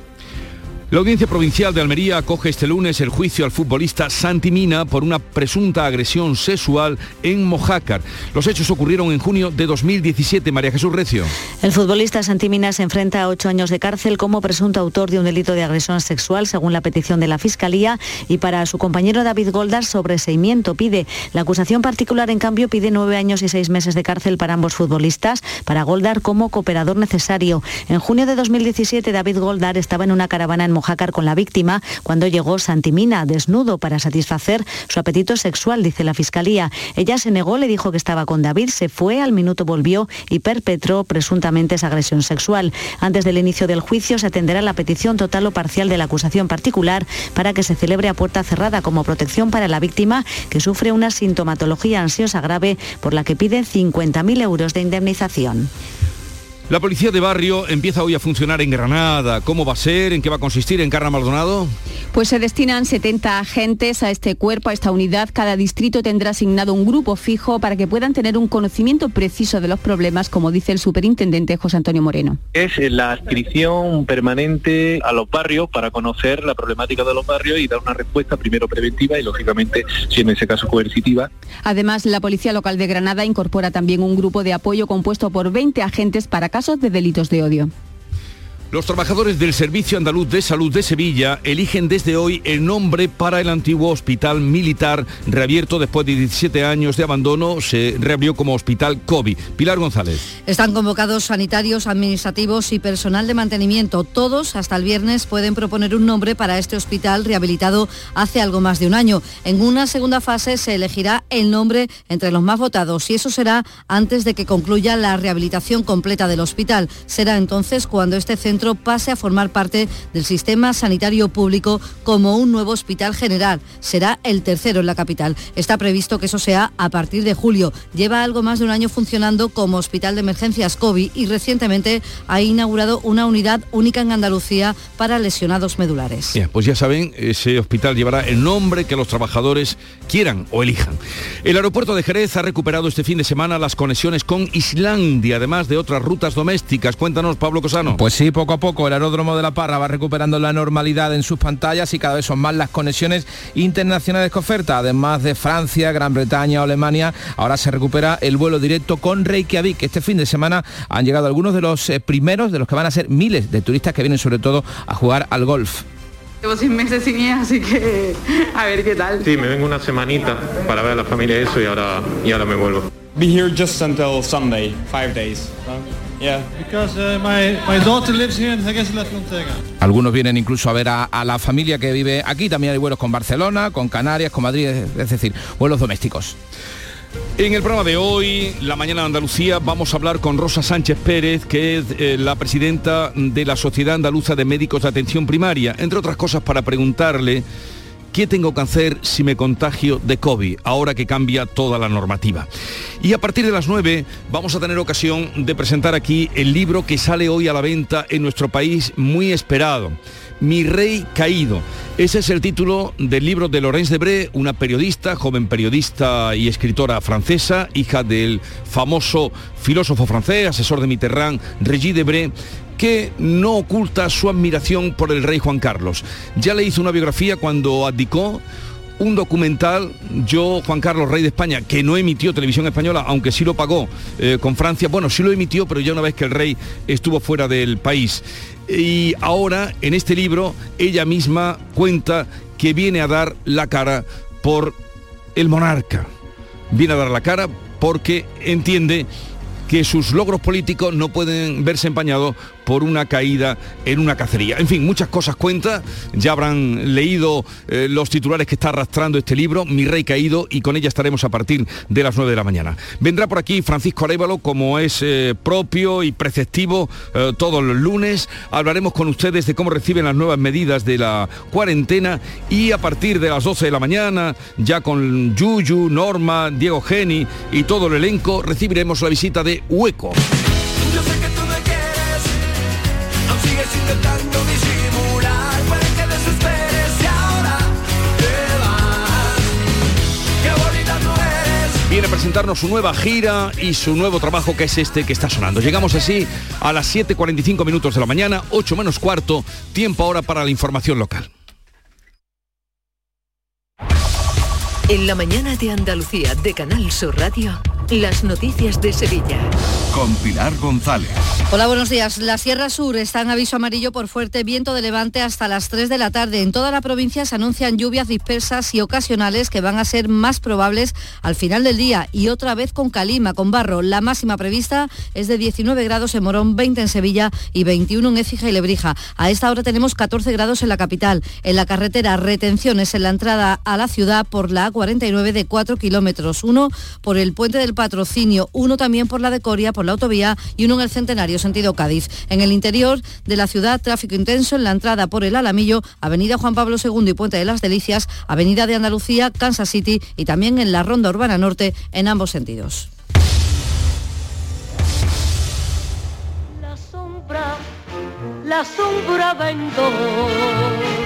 La Audiencia Provincial de Almería acoge este lunes el juicio al futbolista Santi Mina por una presunta agresión sexual en Mojácar. Los hechos ocurrieron en junio de 2017. María Jesús Recio. El futbolista Santi Mina se enfrenta a ocho años de cárcel como presunto autor de un delito de agresión sexual, según la petición de la Fiscalía, y para su compañero David Goldar sobreseimiento pide. La acusación particular, en cambio, pide nueve años y seis meses de cárcel para ambos futbolistas, para Goldar como cooperador necesario. En junio de 2017, David Goldar estaba en una caravana en Mojácar con la víctima cuando llegó Santimina desnudo para satisfacer su apetito sexual, dice la Fiscalía. Ella se negó, le dijo que estaba con David, se fue, al minuto volvió y perpetró presuntamente esa agresión sexual. Antes del inicio del juicio se atenderá la petición total o parcial de la acusación particular para que se celebre a puerta cerrada como protección para la víctima que sufre una sintomatología ansiosa grave por la que pide 50.000 euros de indemnización. La policía de barrio empieza hoy a funcionar en Granada. ¿Cómo va a ser? ¿En qué va a consistir? ¿En Carra Maldonado? Pues se destinan 70 agentes a este cuerpo, a esta unidad. Cada distrito tendrá asignado un grupo fijo para que puedan tener un conocimiento preciso de los problemas, como dice el superintendente José Antonio Moreno. Es la adscripción permanente a los barrios para conocer la problemática de los barrios y dar una respuesta primero preventiva y lógicamente, si en ese caso coercitiva. Además, la Policía Local de Granada incorpora también un grupo de apoyo compuesto por 20 agentes para cada casos de delitos de odio. Los trabajadores del Servicio Andaluz de Salud de Sevilla eligen desde hoy el nombre para el antiguo hospital militar reabierto después de 17 años de abandono. Se reabrió como Hospital COVID. Pilar González. Están convocados sanitarios, administrativos y personal de mantenimiento. Todos, hasta el viernes, pueden proponer un nombre para este hospital rehabilitado hace algo más de un año. En una segunda fase se elegirá el nombre entre los más votados y eso será antes de que concluya la rehabilitación completa del hospital. Será entonces cuando este centro pase a formar parte del sistema sanitario público como un nuevo hospital general. Será el tercero en la capital. Está previsto que eso sea a partir de julio. Lleva algo más de un año funcionando como hospital de emergencias COVID y recientemente ha inaugurado una unidad única en Andalucía para lesionados medulares. pues ya saben, ese hospital llevará el nombre que los trabajadores quieran o elijan. El aeropuerto de Jerez ha recuperado este fin de semana las conexiones con Islandia, además de otras rutas domésticas. Cuéntanos, Pablo Cosano. Pues sí, poco a poco el aeródromo de La Parra va recuperando la normalidad en sus pantallas y cada vez son más las conexiones internacionales que oferta. Además de Francia, Gran Bretaña o Alemania, ahora se recupera el vuelo directo con Reykjavik. Este fin de semana han llegado algunos de los eh, primeros, de los que van a ser miles de turistas que vienen sobre todo a jugar al golf. Llevo seis meses sin ir, así que a ver qué tal. Sí, me vengo una semanita para ver a la familia eso y ahora, y ahora me vuelvo. Be here just until Sunday, five days. Algunos vienen incluso a ver a, a, la familia que vive aquí. También hay vuelos con Barcelona, con Canarias, con Madrid, es decir, vuelos domésticos. En el programa de hoy, La Mañana de Andalucía, vamos a hablar con Rosa Sánchez Pérez, que es eh, la presidenta de la Sociedad Andaluza de Médicos de Atención Primaria, entre otras cosas para preguntarle ¿Qué tengo que hacer si me contagio de COVID, ahora que cambia toda la normativa? Y a partir de las 9 vamos a tener ocasión de presentar aquí el libro que sale hoy a la venta en nuestro país, muy esperado. Mi rey caído. Ese es el título del libro de Laurence Debré, una periodista, joven periodista y escritora francesa, hija del famoso filósofo francés, asesor de Mitterrand, Regis Debré, que no oculta su admiración por el rey Juan Carlos. Ya le hizo una biografía cuando abdicó un documental, yo, Juan Carlos, rey de España, que no emitió televisión española, aunque sí lo pagó eh, con Francia, bueno, sí lo emitió, pero ya una vez que el rey estuvo fuera del país. Y ahora, en este libro, ella misma cuenta que viene a dar la cara por el monarca. Viene a dar la cara porque entiende que sus logros políticos no pueden verse empañados por una caída en una cacería. En fin, muchas cosas cuenta, ya habrán leído eh, los titulares que está arrastrando este libro, Mi Rey Caído, y con ella estaremos a partir de las 9 de la mañana. Vendrá por aquí Francisco Arevalo, como es eh, propio y preceptivo eh, todos los lunes. Hablaremos con ustedes de cómo reciben las nuevas medidas de la cuarentena y a partir de las 12 de la mañana, ya con Yuyu, Norma, Diego Geni y todo el elenco, recibiremos la visita de Hueco. Viene a presentarnos su nueva gira y su nuevo trabajo que es este que está sonando. Llegamos así a las 7.45 minutos de la mañana, 8 menos cuarto, tiempo ahora para la información local. En la mañana de Andalucía de Canal Sur Radio. Las noticias de Sevilla. Con Pilar González. Hola, buenos días. La Sierra Sur está en aviso amarillo por fuerte viento de levante hasta las 3 de la tarde. En toda la provincia se anuncian lluvias dispersas y ocasionales que van a ser más probables al final del día y otra vez con calima, con barro. La máxima prevista es de 19 grados en Morón, 20 en Sevilla y 21 en Écija y Lebrija. A esta hora tenemos 14 grados en la capital. En la carretera, retenciones en la entrada a la ciudad por la A49 de 4 kilómetros. Uno por el puente del patrocinio, uno también por la de Coria, por la autovía y uno en el Centenario, sentido Cádiz. En el interior de la ciudad, tráfico intenso en la entrada por el Alamillo, Avenida Juan Pablo II y Puente de las Delicias, Avenida de Andalucía, Kansas City y también en la Ronda Urbana Norte en ambos sentidos. La sombra, la sombra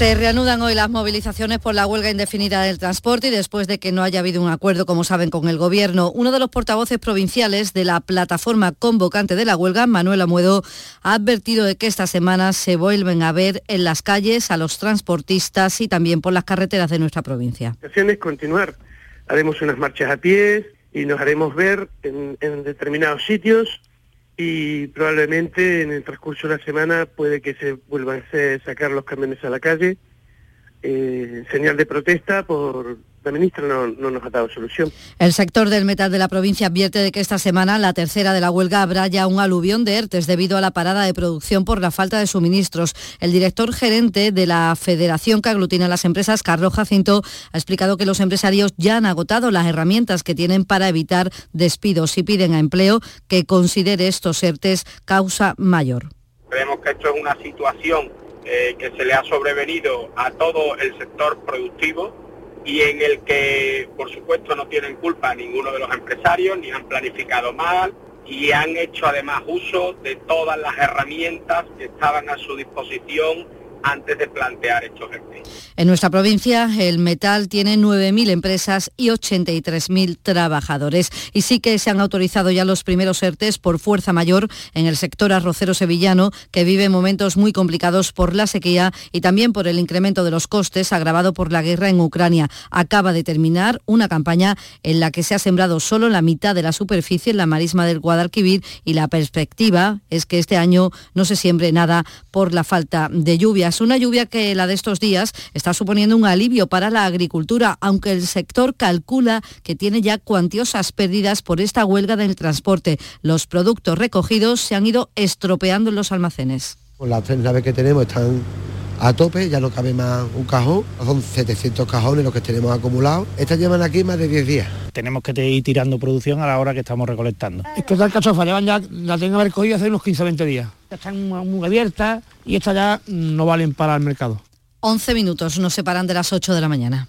Se reanudan hoy las movilizaciones por la huelga indefinida del transporte y después de que no haya habido un acuerdo, como saben, con el Gobierno. Uno de los portavoces provinciales de la plataforma convocante de la huelga, Manuel Amuedo, ha advertido de que esta semana se vuelven a ver en las calles a los transportistas y también por las carreteras de nuestra provincia. La es continuar. Haremos unas marchas a pie y nos haremos ver en, en determinados sitios y probablemente en el transcurso de la semana puede que se vuelvan a sacar los camiones a la calle, eh, señal de protesta por la ministra no, nos ha dado solución. El sector del metal de la provincia advierte de que esta semana, la tercera de la huelga, habrá ya un aluvión de ERTES debido a la parada de producción por la falta de suministros. El director gerente de la federación que aglutina las empresas, Carlos Jacinto, ha explicado que los empresarios ya han agotado las herramientas que tienen para evitar despidos y piden a empleo que considere estos ERTES causa mayor. Creemos que esto es una situación eh, que se le ha sobrevenido a todo el sector productivo y en el que, por supuesto, no tienen culpa ninguno de los empresarios, ni han planificado mal y han hecho además uso de todas las herramientas que estaban a su disposición antes de plantear estos ERTE. En nuestra provincia el metal tiene 9.000 empresas y 83.000 trabajadores. Y sí que se han autorizado ya los primeros ERTES por fuerza mayor en el sector arrocero sevillano, que vive momentos muy complicados por la sequía y también por el incremento de los costes agravado por la guerra en Ucrania. Acaba de terminar una campaña en la que se ha sembrado solo la mitad de la superficie en la marisma del Guadalquivir y la perspectiva es que este año no se siembre nada por la falta de lluvias lluvias. Una lluvia que la de estos días está suponiendo un alivio para la agricultura, aunque el sector calcula que tiene ya cuantiosas pérdidas por esta huelga del transporte. Los productos recogidos se han ido estropeando en los almacenes. Con las tres naves que tenemos están a tope, ya no cabe más un cajón, son 700 cajones los que tenemos acumulados. Estas llevan aquí más de 10 días. Tenemos que ir tirando producción a la hora que estamos recolectando. Estas alcachofas llevan ya, la tengo que haber cogido hace unos 15 20 días. Están muy abiertas y estas ya no valen para el mercado. 11 minutos nos separan de las 8 de la mañana.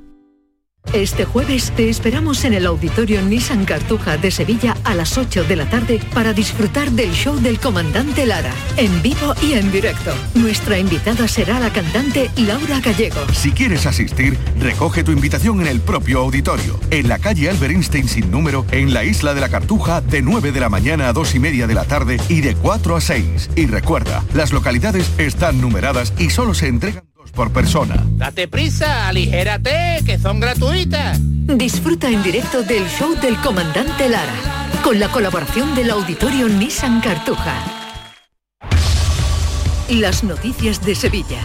Este jueves te esperamos en el Auditorio Nissan Cartuja de Sevilla a las 8 de la tarde para disfrutar del show del comandante Lara, en vivo y en directo. Nuestra invitada será la cantante Laura Gallego. Si quieres asistir, recoge tu invitación en el propio auditorio, en la calle Albert Einstein sin número, en la isla de la Cartuja, de 9 de la mañana a 2 y media de la tarde y de 4 a 6. Y recuerda, las localidades están numeradas y solo se entregan por persona. Date prisa, aligérate, que son gratuitas. Disfruta en directo del show del comandante Lara, con la colaboración del Auditorio Nissan Cartuja. Las noticias de Sevilla.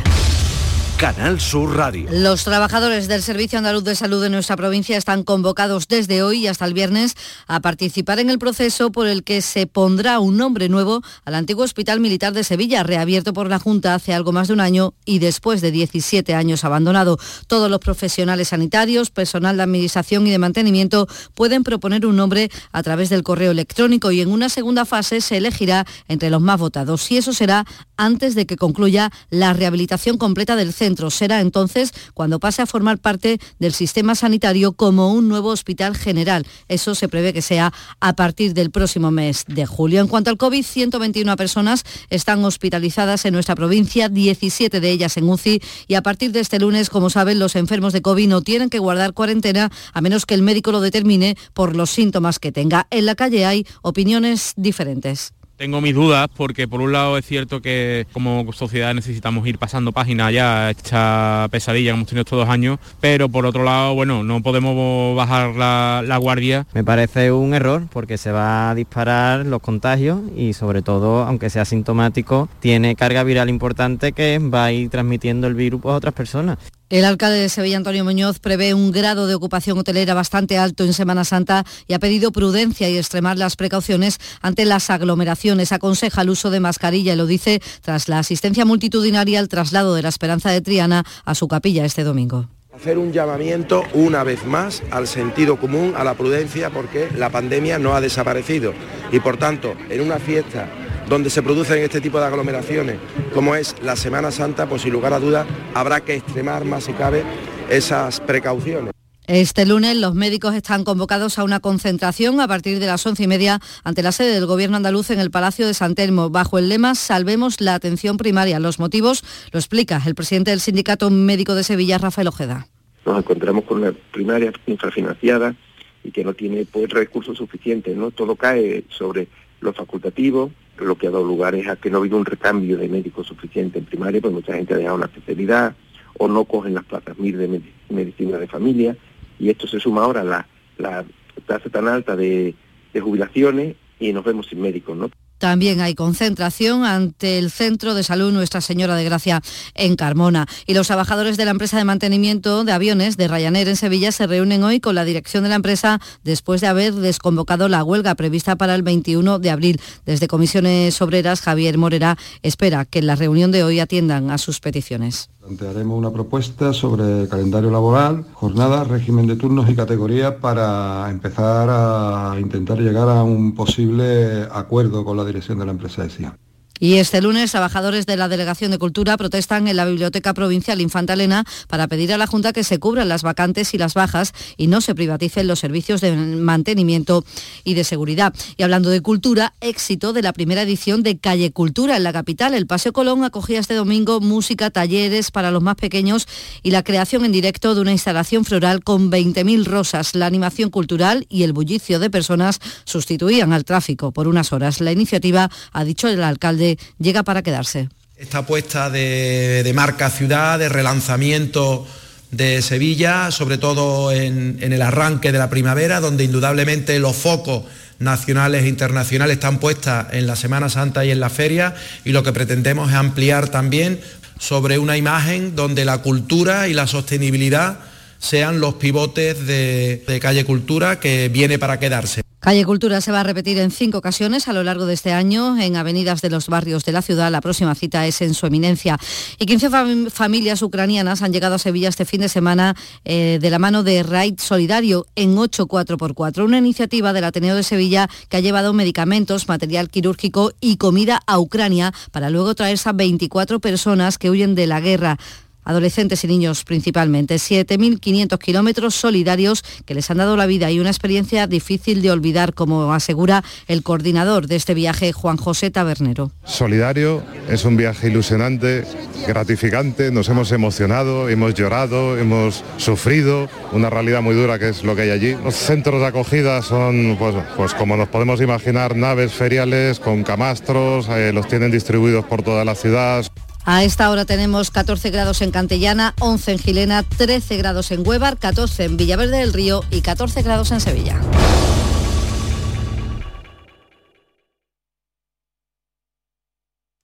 Canal Sur Radio. Los trabajadores del Servicio Andaluz de Salud de nuestra provincia están convocados desde hoy y hasta el viernes a participar en el proceso por el que se pondrá un nombre nuevo al antiguo Hospital Militar de Sevilla, reabierto por la Junta hace algo más de un año y después de 17 años abandonado. Todos los profesionales sanitarios, personal de administración y de mantenimiento pueden proponer un nombre a través del correo electrónico y en una segunda fase se elegirá entre los más votados y eso será antes de que concluya la rehabilitación completa del centro. Será entonces cuando pase a formar parte del sistema sanitario como un nuevo hospital general. Eso se prevé que sea a partir del próximo mes de julio. En cuanto al COVID, 121 personas están hospitalizadas en nuestra provincia, 17 de ellas en UCI y a partir de este lunes, como saben, los enfermos de COVID no tienen que guardar cuarentena a menos que el médico lo determine por los síntomas que tenga. En la calle hay opiniones diferentes. Tengo mis dudas porque por un lado es cierto que como sociedad necesitamos ir pasando páginas ya esta pesadilla que hemos tenido estos dos años, pero por otro lado, bueno, no podemos bajar la, la guardia. Me parece un error porque se va a disparar los contagios y sobre todo, aunque sea sintomático, tiene carga viral importante que va a ir transmitiendo el virus a otras personas. El alcalde de Sevilla, Antonio Muñoz, prevé un grado de ocupación hotelera bastante alto en Semana Santa y ha pedido prudencia y extremar las precauciones ante las aglomeraciones. Aconseja el uso de mascarilla y lo dice tras la asistencia multitudinaria al traslado de la Esperanza de Triana a su capilla este domingo. Hacer un llamamiento una vez más al sentido común, a la prudencia, porque la pandemia no ha desaparecido. Y por tanto, en una fiesta donde se producen este tipo de aglomeraciones, como es la Semana Santa, pues sin lugar a dudas habrá que extremar más si cabe esas precauciones. Este lunes los médicos están convocados a una concentración a partir de las once y media ante la sede del Gobierno andaluz en el Palacio de San Telmo, bajo el lema Salvemos la atención primaria. Los motivos lo explica el presidente del Sindicato Médico de Sevilla, Rafael Ojeda. Nos encontramos con una primaria infrafinanciada y que no tiene pues, recursos suficientes. ¿no? Todo cae sobre lo facultativo, lo que ha dado lugar es a que no ha habido un recambio de médicos suficiente en primaria, pues mucha gente ha dejado una especialidad o no cogen las plazas MIR de medicina de familia y esto se suma ahora a la, tasa tan alta de, de jubilaciones y nos vemos sin médicos, ¿no? También hay concentración ante el Centro de Salud Nuestra Señora de Gracia en Carmona. Y los trabajadores de la empresa de mantenimiento de aviones de Ryanair en Sevilla se reúnen hoy con la dirección de la empresa después de haber desconvocado la huelga prevista para el 21 de abril. Desde Comisiones Obreras, Javier Morera espera que en la reunión de hoy atiendan a sus peticiones. Plantearemos una propuesta sobre calendario laboral, jornada, régimen de turnos y categorías para empezar a intentar llegar a un posible acuerdo con la dirección de la empresa de SIA. Y este lunes, trabajadores de la Delegación de Cultura protestan en la Biblioteca Provincial Infanta Elena para pedir a la Junta que se cubran las vacantes y las bajas y no se privaticen los servicios de mantenimiento y de seguridad. Y hablando de cultura, éxito de la primera edición de Calle Cultura en la capital. El Paseo Colón acogía este domingo música, talleres para los más pequeños y la creación en directo de una instalación floral con 20.000 rosas. La animación cultural y el bullicio de personas sustituían al tráfico por unas horas. La iniciativa, ha dicho el alcalde, llega para quedarse. Esta apuesta de, de marca ciudad, de relanzamiento de Sevilla, sobre todo en, en, el arranque de la primavera, donde indudablemente los focos nacionales e internacionales están puestas en la Semana Santa y en la feria, y lo que pretendemos es ampliar también sobre una imagen donde la cultura y la sostenibilidad sean los pivotes de, Calle Cultura que viene para quedarse. Calle Cultura se va a repetir en cinco ocasiones a lo largo de este año en avenidas de los barrios de la ciudad. La próxima cita es en su eminencia. Y 15 fam familias ucranianas han llegado a Sevilla este fin de semana eh, de la mano de Raid Solidario en 8 4x4, una iniciativa del Ateneo de Sevilla que ha llevado medicamentos, material quirúrgico y comida a Ucrania para luego traerse a 24 personas que huyen de la guerra adolescentes y niños principalmente. 7.500 kilómetros solidarios que les han dado la vida y una experiencia difícil de olvidar, como asegura el coordinador de este viaje, Juan José Tabernero. Solidario, es un viaje ilusionante, gratificante, nos hemos emocionado, hemos llorado, hemos sufrido, una realidad muy dura que es lo que hay allí. Los centros de acogida son, pues, pues como nos podemos imaginar, naves feriales con camastros, eh, los tienen distribuidos por toda la ciudad. A esta hora tenemos 14 grados en Cantellana, 11 en Gilena, 13 grados en Huevar, 14 en Villaverde del Río y 14 grados en Sevilla.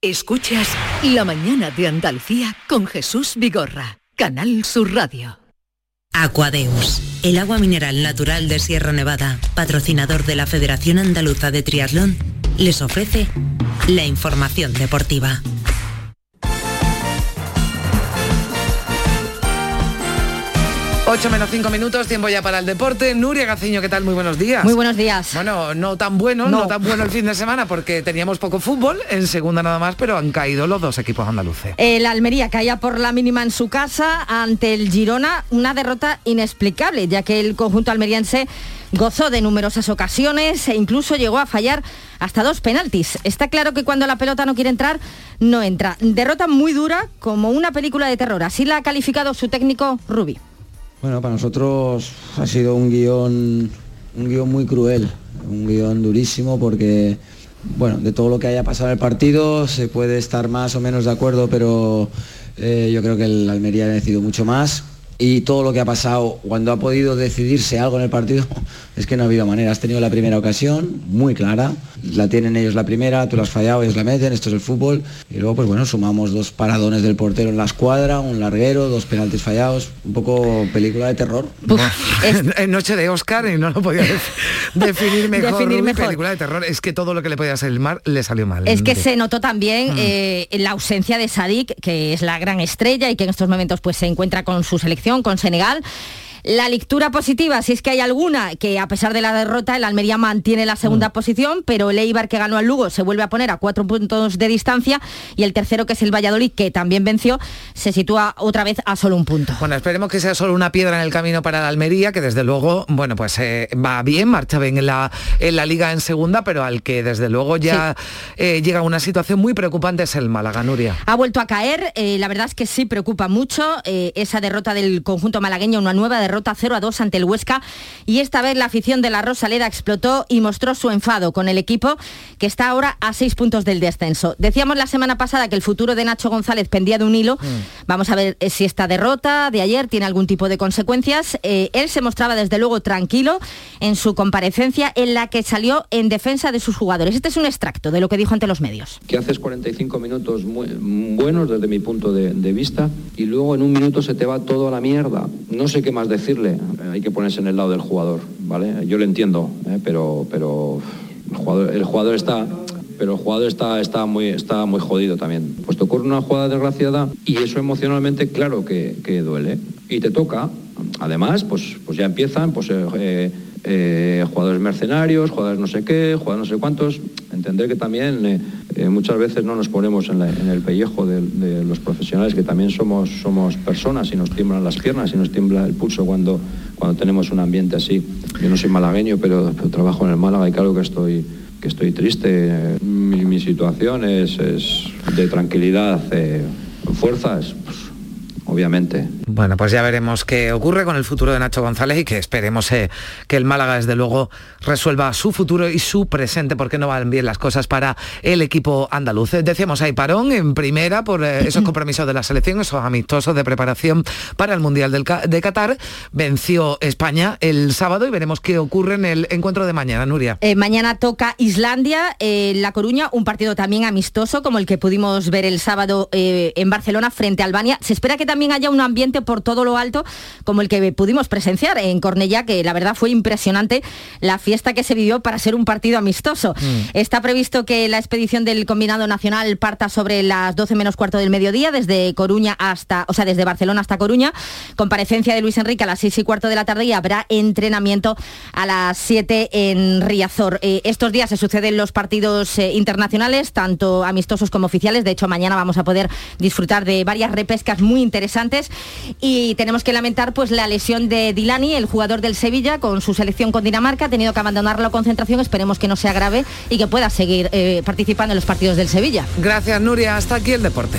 Escuchas La mañana de Andalucía con Jesús Vigorra, Canal Sur Radio. Aquadeus, el agua mineral natural de Sierra Nevada, patrocinador de la Federación Andaluza de Triatlón, les ofrece la información deportiva. 8 menos 5 minutos, tiempo ya para el deporte. Nuria Gaciño, ¿qué tal? Muy buenos días. Muy buenos días. Bueno, no tan bueno, no. no. tan bueno el fin de semana porque teníamos poco fútbol, en segunda nada más, pero han caído los dos equipos andaluces. El Almería caía por la mínima en su casa ante el Girona, una derrota inexplicable, ya que el conjunto almeriense gozó de numerosas ocasiones e incluso llegó a fallar hasta dos penaltis. Está claro que cuando la pelota no quiere entrar, no entra. Derrota muy dura, como una película de terror. Así la ha calificado su técnico Rubi. Bueno, para nosotros ha sido un guion, un guion muy cruel, un guion durísimo porque, bueno, de todo lo que haya pasado en el partido se puede estar más o menos de acuerdo, pero eh, yo creo que el Almería ha decidido mucho más. Y todo lo que ha pasado cuando ha podido decidirse algo en el partido es que no ha habido manera. Has tenido la primera ocasión muy clara, la tienen ellos la primera, tú la has fallado, ellos la meten, esto es el fútbol. Y luego, pues bueno, sumamos dos paradones del portero en la escuadra, un larguero, dos penaltis fallados, un poco película de terror. es... En noche de Oscar y no lo podía definir mejor. definir mejor. Película de terror, es que todo lo que le podía salir mal le salió mal. Es que se notó también mm. eh, la ausencia de Sadik, que es la gran estrella y que en estos momentos pues se encuentra con su selección, con Senegal. La lectura positiva, si es que hay alguna, que a pesar de la derrota, el Almería mantiene la segunda mm. posición, pero el Eibar que ganó al Lugo se vuelve a poner a cuatro puntos de distancia y el tercero, que es el Valladolid, que también venció, se sitúa otra vez a solo un punto. Bueno, esperemos que sea solo una piedra en el camino para el Almería, que desde luego, bueno, pues eh, va bien, marcha bien en la, en la liga en segunda, pero al que desde luego ya sí. eh, llega una situación muy preocupante es el Málaga, Nuria. Ha vuelto a caer, eh, la verdad es que sí preocupa mucho esa derrota del conjunto malagueño, una nueva derrota derrota 0 a 2 ante el Huesca y esta vez la afición de la Rosaleda explotó y mostró su enfado con el equipo que está ahora a 6 puntos del descenso. Decíamos la semana pasada que el futuro de Nacho González pendía de un hilo. Mm. Vamos a ver si esta derrota de ayer tiene algún tipo de consecuencias. Eh, él se mostraba desde luego tranquilo en su comparecencia en la que salió en defensa de sus jugadores. Este es un extracto de lo que dijo ante los medios. Que haces 45 minutos muy buenos desde mi punto de, de vista y luego en un minuto se te va todo a la mierda. No sé qué más decir decirle, hay que ponerse en el lado del jugador, ¿vale? Yo lo entiendo, ¿eh? pero, pero el, jugador, el jugador está pero el jugador está, está, muy, está muy jodido también. Pues te ocurre una jugada desgraciada y eso emocionalmente claro que, que duele. Y te toca, además, pues, pues ya empiezan pues, eh, eh, jugadores mercenarios, jugadores no sé qué, jugadores no sé cuántos. Entender que también eh, muchas veces no nos ponemos en, el pellejo de, los profesionales que también somos, somos personas y nos tiemblan las piernas y nos tiembla el pulso cuando, cuando tenemos un ambiente así. Yo no soy malagueño, pero, trabajo en el Málaga y claro que estoy, que estoy triste. Mi, situación es, de tranquilidad, eh, fuerzas. Pues, obviamente. Bueno, pues ya veremos qué ocurre con el futuro de Nacho González y que esperemos eh, que el Málaga, desde luego, resuelva su futuro y su presente, porque no van bien las cosas para el equipo andaluz. Decíamos, hay parón en primera por eh, esos compromisos de la selección, esos amistosos de preparación para el Mundial de Qatar. Venció España el sábado y veremos qué ocurre en el encuentro de mañana, Nuria. Eh, mañana toca Islandia, La Coruña, un partido también amistoso, como el que pudimos ver el sábado en Barcelona frente a Albania. Se espera que también haya un ambiente por todo lo alto como el que pudimos presenciar en Cornellá, que la verdad fue impresionante la fiesta que se vivió para ser un partido amistoso. Mm. Está previsto que la expedición del combinado nacional parta sobre las 12 menos cuarto del mediodía, desde Coruña hasta, o sea, desde Barcelona hasta Coruña. Comparecencia de Luis Enrique a las 6 y cuarto de la tarde y habrá entrenamiento a las 7 en Riazor. Eh, estos días se suceden los partidos eh, internacionales, tanto amistosos como oficiales. De hecho, mañana vamos a poder disfrutar de varias repescas muy interesantes interesantes y tenemos que lamentar pues la lesión de Dilani, el jugador del Sevilla, con su selección con Dinamarca, ha tenido que abandonar la concentración, esperemos que no sea grave y que pueda seguir eh, participando en los partidos del Sevilla. Gracias Nuria, hasta aquí el deporte.